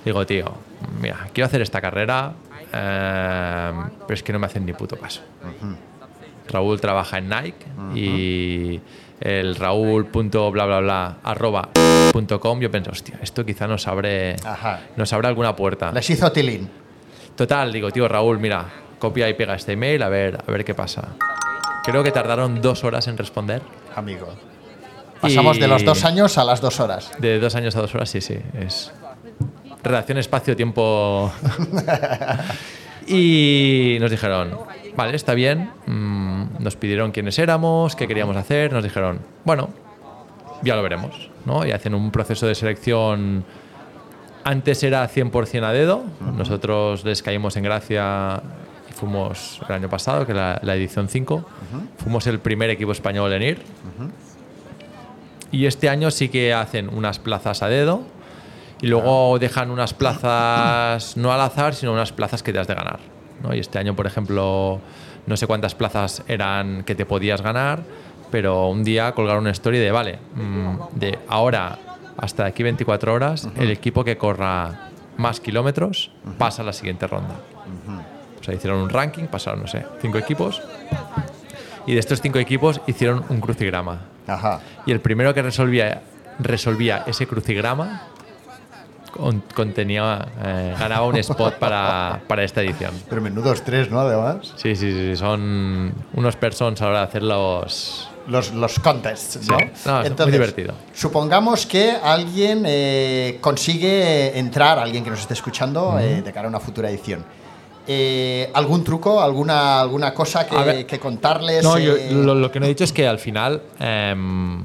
B: Digo, tío, mira, quiero hacer esta carrera, eh, pero es que no me hacen ni puto caso. Raúl trabaja en Nike y el bla bla arroba punto com yo pensé, hostia, esto quizá nos abre,
A: Ajá.
B: nos abre alguna puerta.
A: Les hizo tilín.
B: Total, digo, tío, Raúl, mira, copia y pega este email a ver, a ver qué pasa. Creo que tardaron dos horas en responder.
A: Amigo. Pasamos
B: Y-
A: de los dos años a las dos horas.
B: De dos años a dos horas, sí, sí. Es relación espacio-tiempo. y nos dijeron, vale, está bien. Mm, nos pidieron quiénes éramos, qué queríamos hacer. Nos dijeron, bueno, ya lo veremos. ¿no? Y hacen un proceso de selección. Antes era 100% a dedo. Nosotros les caímos en gracia y fuimos el año pasado, que la, la edición 5. Fuimos el primer equipo español en ir. Y este año sí que hacen unas plazas a dedo y luego dejan unas plazas no al azar, sino unas plazas que te has de ganar. ¿no? Y este año, por ejemplo, no sé cuántas plazas eran que te podías ganar, pero un día colgaron una story de, vale, mm, de ahora hasta aquí 24 horas, el equipo que corra más kilómetros pasa a la siguiente ronda. O sea, hicieron un ranking, pasaron, no sé, cinco equipos. Y de estos cinco equipos hicieron un crucigrama.
A: Ajá.
B: Y el primero que resolvía, resolvía ese crucigrama con- contenía, eh, ganaba un spot para, para esta edición.
A: Pero menudos tres, ¿no? Además.
B: Sí, sí, sí, son unos personas a la hora de hacer los...
A: Los, los contests,
B: Sí.
A: ¿no?
B: Es muy divertido.
A: Supongamos que alguien eh, consigue entrar, alguien que nos esté escuchando, eh, de cara a una futura edición. Eh, ¿Algún truco, alguna, alguna cosa que,
B: ver.
A: que contarles?
B: No, yo- lo, lo que no he dicho es que al final em,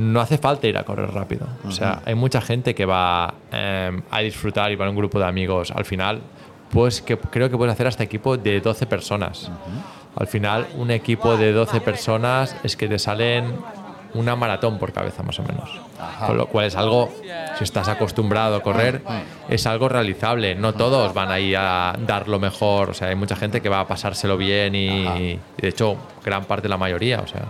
B: no hace falta ir a correr rápido. O sea, hay mucha gente que va em, a disfrutar y va en un grupo de amigos. Al final, pues que creo que puedes hacer hasta equipo de 12 personas. Al final, un equipo de 12 personas es que te salen una maratón por cabeza más o menos. Con lo cual es algo, si estás acostumbrado a correr, es algo realizable. No todos van ahí a dar lo mejor. O sea, hay mucha gente que va a pasárselo bien y, y de hecho, gran parte, la mayoría. O sea,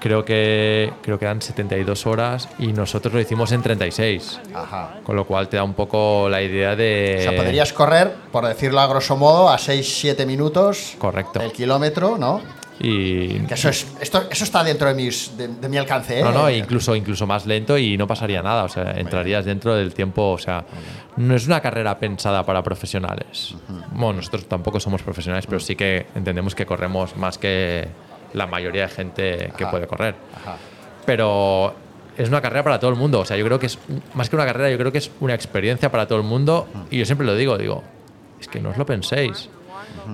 B: creo que creo que eran 72 horas y nosotros lo hicimos en 36.
A: Ajá.
B: Con lo cual te da un poco la idea de...
A: O sea, podrías correr, por decirlo a grosso modo, a 6-7 minutos
B: Correcto.
A: el kilómetro, ¿no?
B: Y,
A: Que eso, es, esto, eso está dentro de, mis, de, de mi alcance, ¿eh?
B: No, no, incluso, incluso más lento y no pasaría nada. O sea, entrarías dentro del tiempo. O sea, no es una carrera pensada para profesionales. Bueno, nosotros tampoco somos profesionales, pero sí que entendemos que corremos más que la mayoría de gente que
A: Ajá.
B: puede correr.
A: Ajá.
B: Pero es una carrera para todo el mundo. O sea, yo creo que es más que una carrera, yo creo que es una experiencia para todo el mundo. Y yo siempre lo digo, digo, es que no os lo penséis.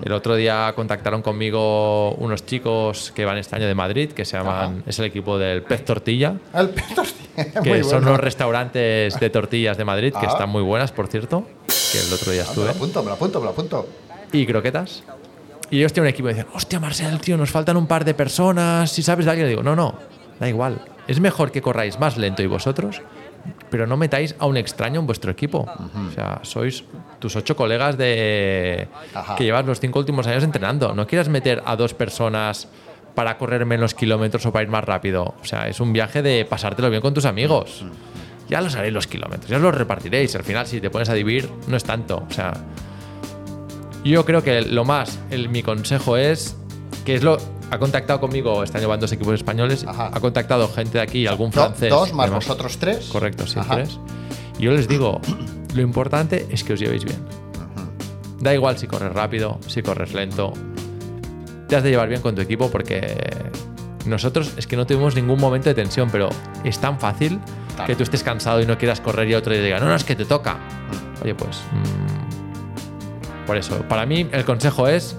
B: El otro día contactaron conmigo unos chicos que van este año de Madrid, que se llaman, es el equipo del Pez Tortilla,
A: El peto, hostia,
B: que
A: muy
B: son
A: bueno.
B: los restaurantes de tortillas de Madrid, que están muy buenas, por cierto, que el otro día
A: Ah, me
B: estuve,
A: lo apunto, me lo apunto, me lo apunto.
B: y croquetas. Y ellos tienen un equipo y dicen, hostia, Marcel, tío, nos faltan un par de personas, si sabes de alguien, digo, no, no, da igual. Es mejor que corráis más lento y vosotros, pero no metáis a un extraño en vuestro equipo. O sea, sois tus ocho colegas de
A: Ajá.
B: que llevas los cinco últimos años entrenando. No quieras meter a dos personas para correr menos kilómetros o para ir más rápido. O sea, es un viaje de pasártelo bien con tus amigos. Ya los haréis los kilómetros, ya os los repartiréis. Al final, si te pones a dividir, no es tanto. O sea, yo creo que lo más, el- mi consejo es que es lo. Ha contactado conmigo, año van dos equipos españoles,
A: Ajá.
B: ha contactado gente de aquí, algún
A: Do-
B: francés.
A: dos más vosotros tres.
B: Correcto, sí,
A: Ajá.
B: tres. Y yo les digo, lo importante es que os llevéis bien. Da igual si corres rápido, si corres lento. Te has de llevar bien con tu equipo porque nosotros es que no tuvimos ningún momento de tensión, pero es tan fácil
A: Claro.
B: que tú estés cansado y no quieras correr y otro te diga, no, no, es que te toca. Oye, pues... mm, por eso, para mí el consejo es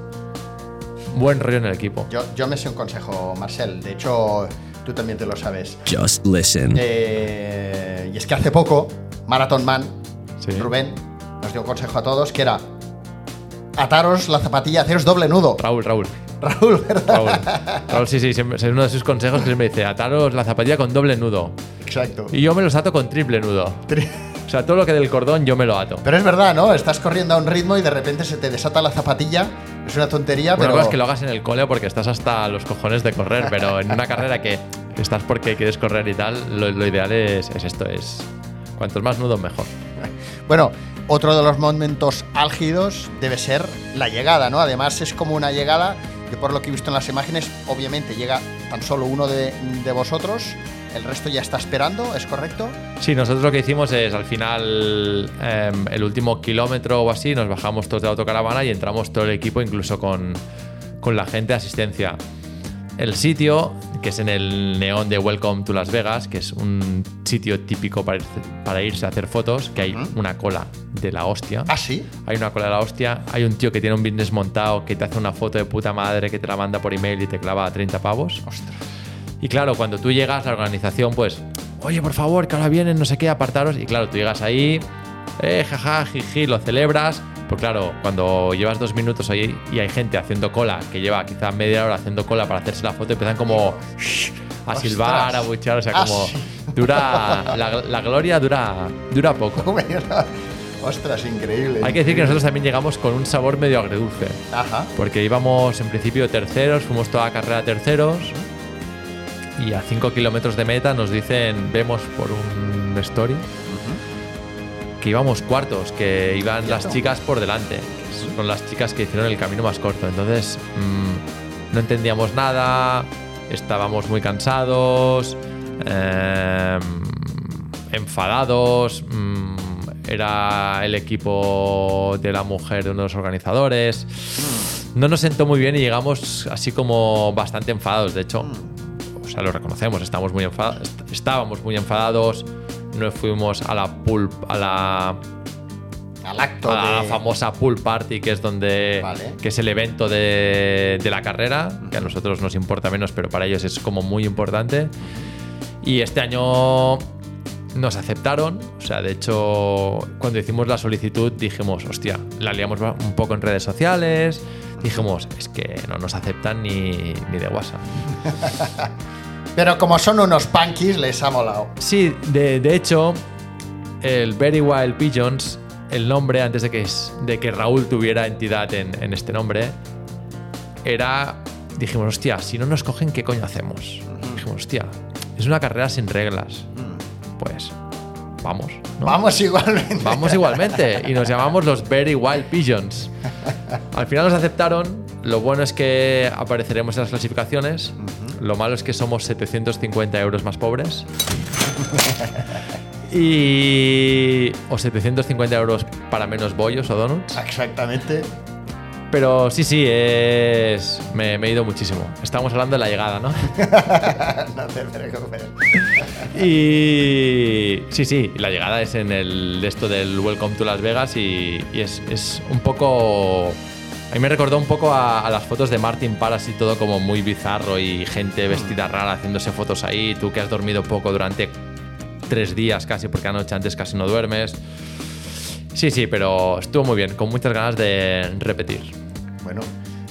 B: buen rollo en el equipo.
A: Yo, yo me sé un consejo, Marcel. De hecho, tú también te lo sabes.
D: Just listen.
A: Eh, y es que hace poco, Marathon Man,
B: Sí.
A: Rubén, nos dio un consejo a todos que era ataros la zapatilla, haceros doble nudo.
B: Raúl, Raúl.
A: Raúl, ¿verdad?
B: Raúl, Raúl, sí, sí, siempre, es uno de sus consejos que siempre dice, ataros la zapatilla con doble nudo.
A: Exacto.
B: Y yo me los ato con triple nudo. O sea, todo lo que del cordón yo me lo ato.
A: Pero es verdad, ¿no? Estás corriendo a un ritmo y de repente se te desata la zapatilla. Es una tontería,
B: Una
A: pero.
B: cosa es que lo hagas en el cole porque estás hasta los cojones de correr, pero en una carrera que estás porque quieres correr y tal, lo, lo ideal es, es esto, es cuantos más nudos mejor.
A: Bueno, otro de los momentos álgidos debe ser la llegada, ¿no? Además, es como una llegada que, por lo que he visto en las imágenes, obviamente llega tan solo uno de, de vosotros. El resto ya está esperando, ¿es correcto?
B: Sí, nosotros lo que hicimos es al final, em, el último kilómetro o así, nos bajamos todos de la autocaravana y entramos todo el equipo, incluso con, con la gente de asistencia. El sitio, que es en el neón de Welcome to Las Vegas, que es un sitio típico para, irse- para irse a hacer fotos, que hay una cola de la hostia.
A: Ah, sí.
B: Hay una cola de la hostia, hay un tío que tiene un business montado que te hace una foto de puta madre que te la manda por email y te clava 30 pavos.
A: Ostras.
B: Y claro, cuando tú llegas, la organización, pues, oye, por favor, que ahora vienen, no sé qué, apartaros. Y claro, tú llegas ahí, eh, jaja, jiji, lo celebras. Pues claro, cuando llevas dos minutos ahí y hay gente haciendo cola, que lleva quizá media hora haciendo cola para hacerse la foto, empiezan como shh, a
A: Ostras.
B: silbar, a buchar, o sea,
A: Ah,
B: como
A: sí.
B: dura, la, la gloria dura, dura poco.
A: Ostras, increíble.
B: Hay que decir que nosotros también llegamos con un sabor medio agridulce.
A: Ajá.
B: Porque íbamos en principio terceros, fuimos toda la carrera terceros. Y a 5 kilómetros de meta nos dicen, vemos por un story, que íbamos cuartos, que iban las chicas por delante. que Son las chicas que hicieron el camino más corto. Entonces, mm, no entendíamos nada, estábamos muy cansados, em, enfadados. mm, era el equipo de la mujer de uno de los organizadores. No nos sentó muy bien y llegamos así como bastante enfadados. De hecho, o sea, lo reconocemos, estamos muy estábamos muy enfadados. No fuimos a la pool, a la,
A: Al acto
B: a la
A: de.
B: famosa pool party, que es donde
A: Vale.
B: que es el evento de, de la carrera, que a nosotros nos importa menos, pero para ellos es como muy importante. Y este año nos aceptaron, o sea, de hecho, cuando hicimos la solicitud dijimos, hostia, la liamos un poco en redes sociales, dijimos, es que no nos aceptan ni, ni de WhatsApp.
A: Pero como son unos punkies, les ha molado.
B: Sí, de, de hecho, el Very Wild Pigeons, el nombre, antes de que, de que Raúl tuviera entidad en, en este nombre, era. Dijimos, hostia, si no nos cogen, ¿qué coño hacemos? Dijimos, hostia, es una carrera sin reglas. Pues, vamos. ¿no?
A: Vamos igualmente.
B: Vamos igualmente. Y nos llamamos los Very Wild Pigeons. Al final nos aceptaron. Lo bueno es que apareceremos en las clasificaciones. Lo malo es que somos 750 euros más pobres. y. O 750 euros para menos bollos o donuts.
A: Exactamente.
B: Pero sí, sí, es. Me, me he ido muchísimo. Estamos hablando de la llegada, ¿no?
A: no te preocupes.
B: Y sí, sí, la llegada es en el de esto del Welcome to Las Vegas y, y es, es un poco... A mí me recordó un poco a, a las fotos de Martin Paras y todo como muy bizarro y gente vestida rara haciéndose fotos ahí, tú que has dormido poco durante tres días casi porque anoche antes casi no duermes. Sí, sí, pero estuvo muy bien, con muchas ganas de repetir.
A: Bueno,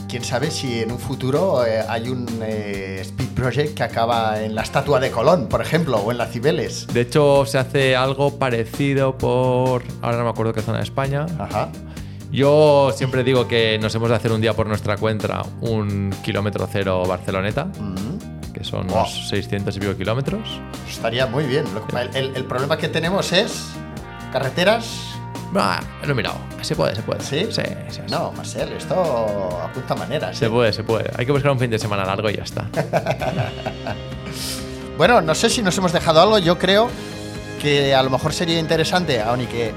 A: quién sabe si en un futuro eh, hay un eh, Speed Project que acaba en la estatua de Colón, por ejemplo, o en la Cibeles.
B: De hecho, se hace algo parecido por. Ahora no me acuerdo qué zona de España.
A: Ajá.
B: Yo siempre digo que nos hemos de hacer un día por nuestra cuenta un kilómetro cero Barceloneta, que son unos 600 y pico kilómetros.
A: Estaría muy bien. El, el problema que tenemos es carreteras.
B: Ah, lo he mirado. Se puede, se puede.
A: ¿Sí?
B: Sí, sí, sí.
A: No, Marcel, esto apunta maneras.
B: Se
A: ¿eh?
B: puede, se puede. Hay que buscar un fin de semana largo y ya está.
A: Bueno, no sé si nos hemos dejado algo. Yo creo que a lo mejor sería interesante, aun y que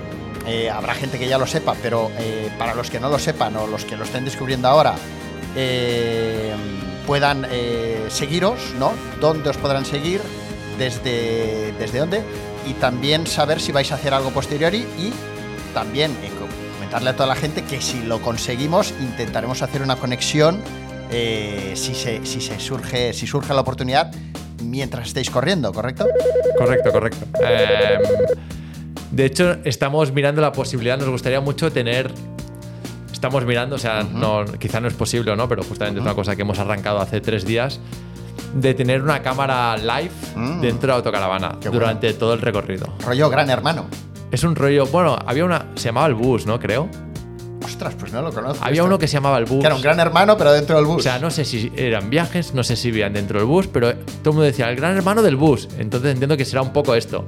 A: eh, habrá gente que ya lo sepa, pero eh, para los que no lo sepan o los que lo estén descubriendo ahora, eh, puedan seguiros, ¿no? ¿Dónde os podrán seguir? ¿Desde, ¿Desde dónde? Y también saber si vais a hacer algo posteriori y también co- comentarle a toda la gente que si lo conseguimos intentaremos hacer una conexión eh, si, se, si se surge si surge la oportunidad mientras estéis corriendo, ¿correcto?
B: Correcto, correcto. Em, de hecho, estamos mirando la posibilidad, nos gustaría mucho tener. Estamos mirando, o sea, no, quizá no es posible o no, pero justamente es una cosa que hemos arrancado hace tres días, de tener una cámara live
A: Mm.
B: dentro de la autocaravana
A: Qué bueno.
B: durante todo el recorrido.
A: Rollo gran hermano.
B: Es un rollo, bueno, había una, se llamaba el bus, ¿no? Creo.
A: Ostras, pues no lo conozco.
B: Había
A: esto.
B: uno que se llamaba el bus.
A: Que era un gran hermano, pero dentro del bus.
B: O sea, no sé si eran viajes, no sé si vivían dentro del bus, pero todo el mundo decía, el gran hermano del bus. Entonces entiendo que será un poco esto.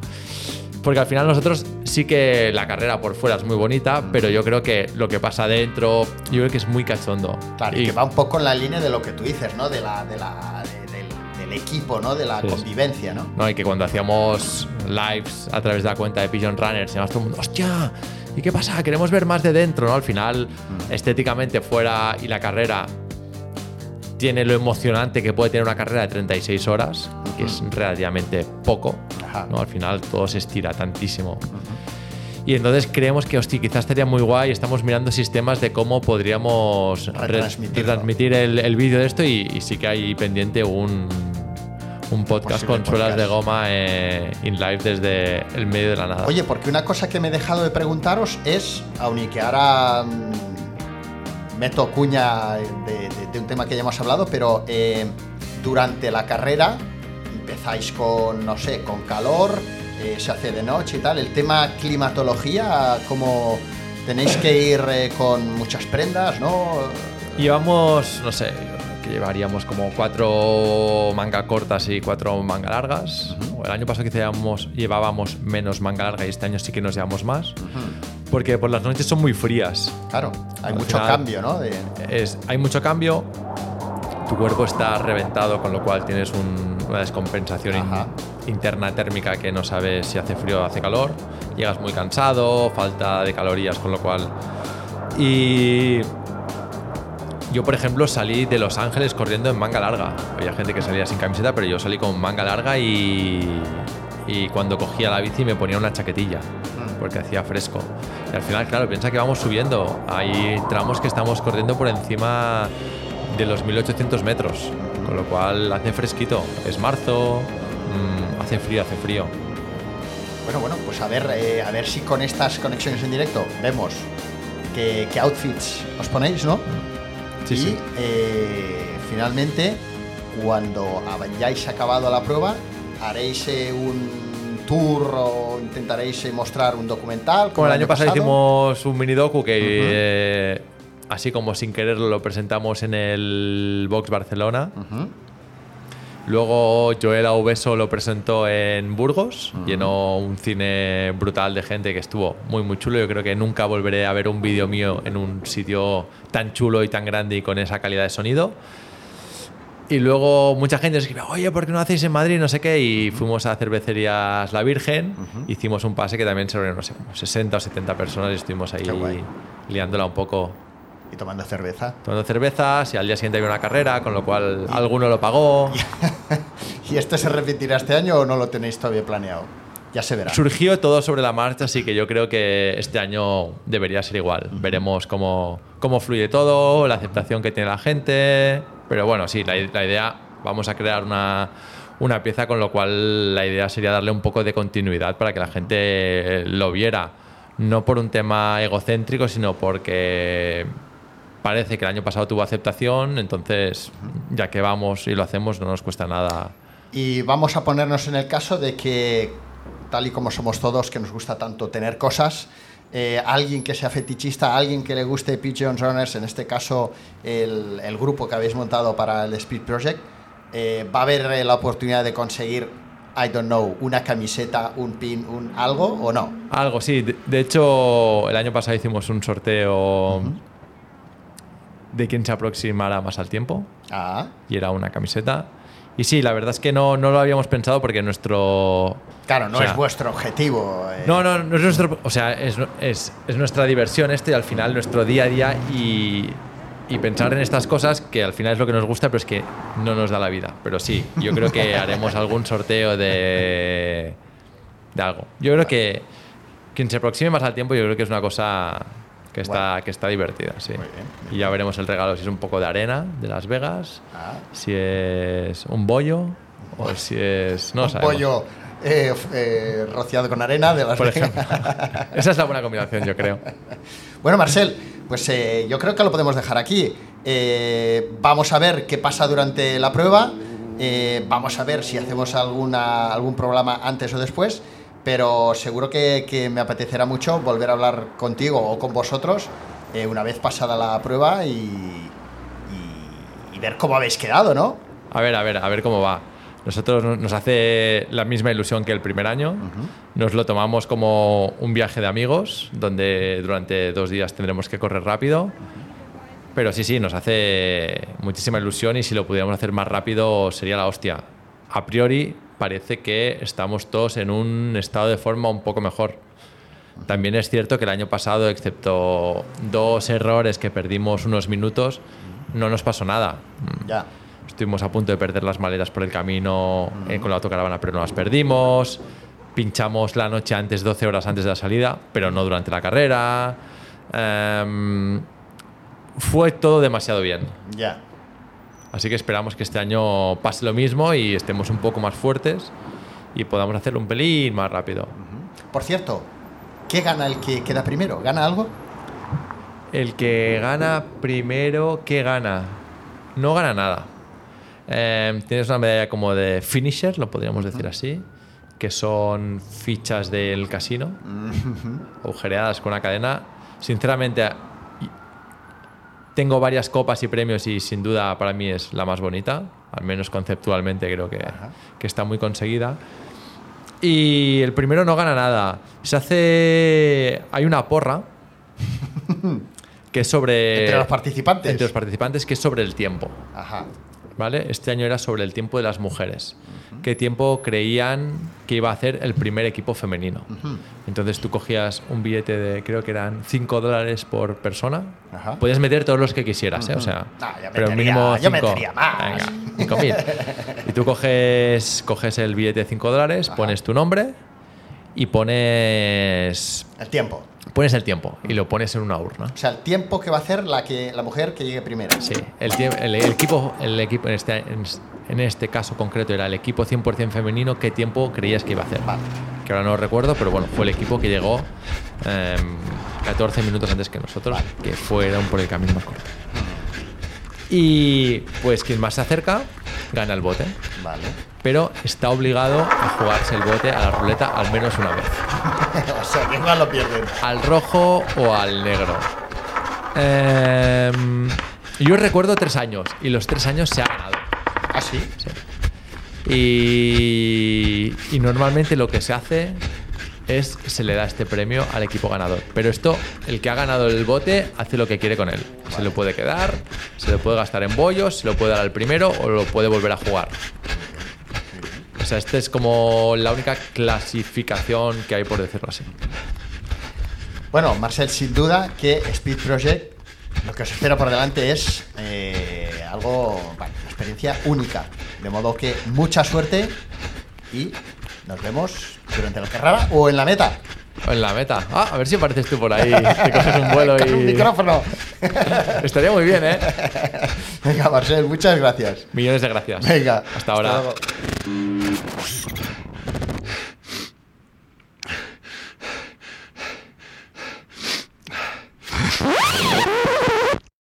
B: Porque al final nosotros sí que la carrera por fuera es muy bonita, pero yo creo que lo que pasa dentro, yo creo que es muy cachondo.
A: Claro, y que va un poco en la línea de lo que tú dices, ¿no? De la, de la, de- del, del equipo, ¿no? De la
B: Sí,
A: convivencia, ¿no?
B: ¿no? Y que cuando hacíamos lives a través de la cuenta de Pigeon Runners, además todo el mundo, ¡hostia! ¿Y qué pasa? Queremos ver más de dentro, ¿no? Al final, estéticamente fuera y la carrera tiene lo emocionante que puede tener una carrera de 36 horas, que es relativamente poco. ¿no? Al final todo se estira tantísimo. Y entonces creemos que, hostia, quizás estaría muy guay. Estamos mirando sistemas de cómo podríamos retransmitir el, el vídeo de esto y, y sí que hay pendiente un, un podcast con suelas de goma eh, in live desde el medio de la nada.
A: Oye, porque una cosa que me he dejado de preguntaros es, aun y que ahora mm, meto cuña de, de- de un tema que ya hemos hablado, pero eh, durante la carrera empezáis con, no sé, con calor, eh, se hace de noche y tal. El tema climatología, como tenéis que ir eh, con muchas prendas, ¿no?
B: Llevamos, no sé, que llevaríamos como cuatro manga cortas y cuatro manga largas. El año pasado llevábamos, llevábamos menos manga larga y este año sí que nos llevamos más. Porque por las noches son muy frías.
A: Claro, hay
B: Al
A: mucho
B: final-
A: cambio, ¿no? De-
B: Es, hay mucho cambio, tu cuerpo está reventado, con lo cual tienes un- una descompensación in- interna térmica que no sabes si hace frío o hace calor. Llegas muy cansado, falta de calorías, con lo cual... Y yo, por ejemplo, salí de Los Ángeles corriendo en manga larga. Había gente que salía sin camiseta, pero yo salí con manga larga y, y cuando cogía la bici me ponía una chaquetilla, porque hacía fresco. Y al final, claro, piensa que vamos subiendo. Hay tramos que estamos corriendo por encima de los 1800 metros, con lo cual hace fresquito. Es marzo, mm, hace frío, hace frío.
A: Bueno, bueno, pues a ver, eh, a ver si con estas conexiones en directo vemos qué, qué outfits os ponéis, ¿no?
B: Sí,
A: y
B: sí.
A: eh, finalmente, cuando hayáis acabado la prueba, haréis eh, un tour o intentaréis eh, mostrar un documental.
B: Como el año pasado, hicimos un mini docu que, eh, así como sin quererlo, lo presentamos en el Vox Barcelona.
A: Ujú.
B: Luego Joel Aubeso lo presentó en Burgos, llenó un cine brutal de gente que estuvo muy muy chulo. Yo creo que nunca volveré a ver un vídeo mío en un sitio tan chulo y tan grande y con esa calidad de sonido. Y luego mucha gente nos escribe, oye, ¿por qué no hacéis en Madrid? No sé qué. Y fuimos a Cervecerías La Virgen, hicimos un pase que también se reunieron, no sé, como 60 o 70 personas y estuvimos ahí liándola un poco
A: Y tomando cerveza.
B: tomando cervezas y al día siguiente había una carrera, con lo cual alguno lo pagó.
A: ¿Y esto se repetirá este año o no lo tenéis todavía planeado? Ya se verá.
B: Surgió todo sobre la marcha, así que yo creo que este año debería ser igual. Veremos cómo, cómo fluye todo, la aceptación que tiene la gente. Pero bueno, sí, la, la idea, vamos a crear una, una pieza con lo cual la idea sería darle un poco de continuidad para que la gente lo viera. No por un tema egocéntrico, sino porque parece que el año pasado tuvo aceptación, entonces ya que vamos y lo hacemos no nos cuesta nada.
A: Y vamos a ponernos en el caso de que, tal y como somos todos, que nos gusta tanto tener cosas, eh, alguien que sea fetichista, alguien que le guste Pigeon Runners, en este caso el, el grupo que habéis montado para el Speed Project, eh, va a haber eh, la oportunidad de conseguir, I don't know, una camiseta, un pin, un algo o no.
B: Algo, sí. De, de hecho, el año pasado hicimos un sorteo de quién se aproximara más al tiempo
A: Ah,
B: y era una camiseta. Y sí, la verdad es que no, no lo habíamos pensado porque nuestro...
A: claro, no
B: o sea,
A: es vuestro objetivo. eh.
B: No, no, no es nuestro. O sea, es, es, es nuestra diversión esto y al final nuestro día a día y, y pensar en estas cosas que al final es lo que nos gusta, pero es que no nos da la vida. Pero sí, yo creo que haremos algún sorteo de, de algo. Yo creo que quien se aproxime más al tiempo, yo creo que es una cosa que está, que está divertida, sí.
A: Muy bien,
B: Y ya veremos el regalo, si es un poco de arena de Las Vegas,
A: Ah.
B: si es un bollo o si es... No
A: un
B: sabemos.
A: pollo eh, eh, rociado con arena de las
B: Por
A: Vegas.
B: ejemplo. Esa es la buena combinación, yo creo.
A: Bueno, Marcel, pues eh, yo creo que lo podemos dejar aquí. Vamos a ver qué pasa durante la prueba. Vamos a ver si hacemos alguna, algún programa antes o después. Pero seguro que, que me apetecerá mucho volver a hablar contigo o con vosotros eh, una vez pasada la prueba y, y- y ver cómo habéis quedado, ¿no?
B: A ver, a ver, a ver cómo va. Nosotros no- nos hace la misma ilusión que el primer año. Nos lo tomamos como un viaje de amigos, donde durante dos días tendremos que correr rápido. Pero sí, sí, nos hace muchísima ilusión y si lo pudiéramos hacer más rápido sería la hostia. A priori parece que estamos todos en un estado de forma un poco mejor. También es cierto que el año pasado, excepto dos errores que perdimos unos minutos, no nos pasó nada.
A: Ya.
B: Estuvimos a punto de perder las maletas por el camino eh, con la autocaravana, pero no las perdimos. Pinchamos la noche antes, 12 horas antes de la salida, pero no durante la carrera. Em, fue todo demasiado bien.
A: Ya.
B: Así que esperamos que este año pase lo mismo y estemos un poco más fuertes y podamos hacerlo un pelín más rápido.
A: Por cierto, ¿qué gana el que queda primero? ¿Gana algo?
B: El que gana primero, ¿qué gana? No gana nada. Eh, tienes una medalla como de finisher, lo podríamos decir así, que son fichas del casino, agujereadas con una cadena. Sinceramente, tengo varias copas y premios y sin duda para mí es la más bonita, al menos conceptualmente creo que, que está muy conseguida. Y el primero no gana nada. Se hace... Hay una porra que es sobre...
A: Entre los participantes.
B: Entre los participantes, que es sobre el tiempo.
A: Ajá.
B: ¿Vale? Este año era sobre el tiempo de las mujeres. ¿Qué tiempo creían que iba a hacer el primer equipo femenino? Entonces tú cogías un billete de, creo que eran 5 dólares por persona. Podías meter todos los que quisieras, ¿eh? O sea,
A: Ah, yo
B: pero
A: metería-
B: mínimo
A: yo
B: cinco.
A: metería más.
B: Venga, 5.000. y tú coges, coges el billete de 5 dólares, pones tu nombre y pones,
A: El tiempo.
B: pones el tiempo y lo pones en una urna.
A: O sea, el tiempo que va a hacer la, que, la mujer que llegue primero.
B: Sí, el, el- el equipo, el equipo en, este, en, este caso concreto era el equipo 100% femenino. ¿Qué tiempo creías que iba a hacer?
A: Vale.
B: Que ahora no recuerdo, pero bueno, fue el equipo que llegó em, 14 minutos antes que nosotros, que fueron por el camino más corto. Y pues quien más se acerca gana el bote,
A: Vale.
B: Pero está obligado a jugarse el bote a la ruleta al menos una vez.
A: o sea, que igual lo pierden.
B: al rojo o al negro. Em, yo recuerdo tres años y los tres años se ha ganado.
A: ¿Ah, sí?
B: Y, y normalmente lo que se hace es se le da este premio al equipo ganador. Pero esto, el que ha ganado el bote hace lo que quiere con él. Se lo puede quedar, se lo puede gastar en bollos, se lo puede dar al primero o lo puede volver a jugar. O sea, esta es como la única clasificación que hay, por decirlo así.
A: Bueno, Marcel, sin duda que Speed Project lo que os espera por delante es eh, algo, bueno, una experiencia única. De modo que mucha suerte y nos vemos durante la carrera o en la meta.
B: En la meta. Ah, a ver si apareces tú por ahí. Te coges un vuelo
A: Con un
B: y.
A: micrófono.
B: Estaría muy bien, ¿eh?
A: Venga, Marcel, muchas gracias.
B: Millones de gracias.
A: Venga.
B: Hasta ahora.
A: luego.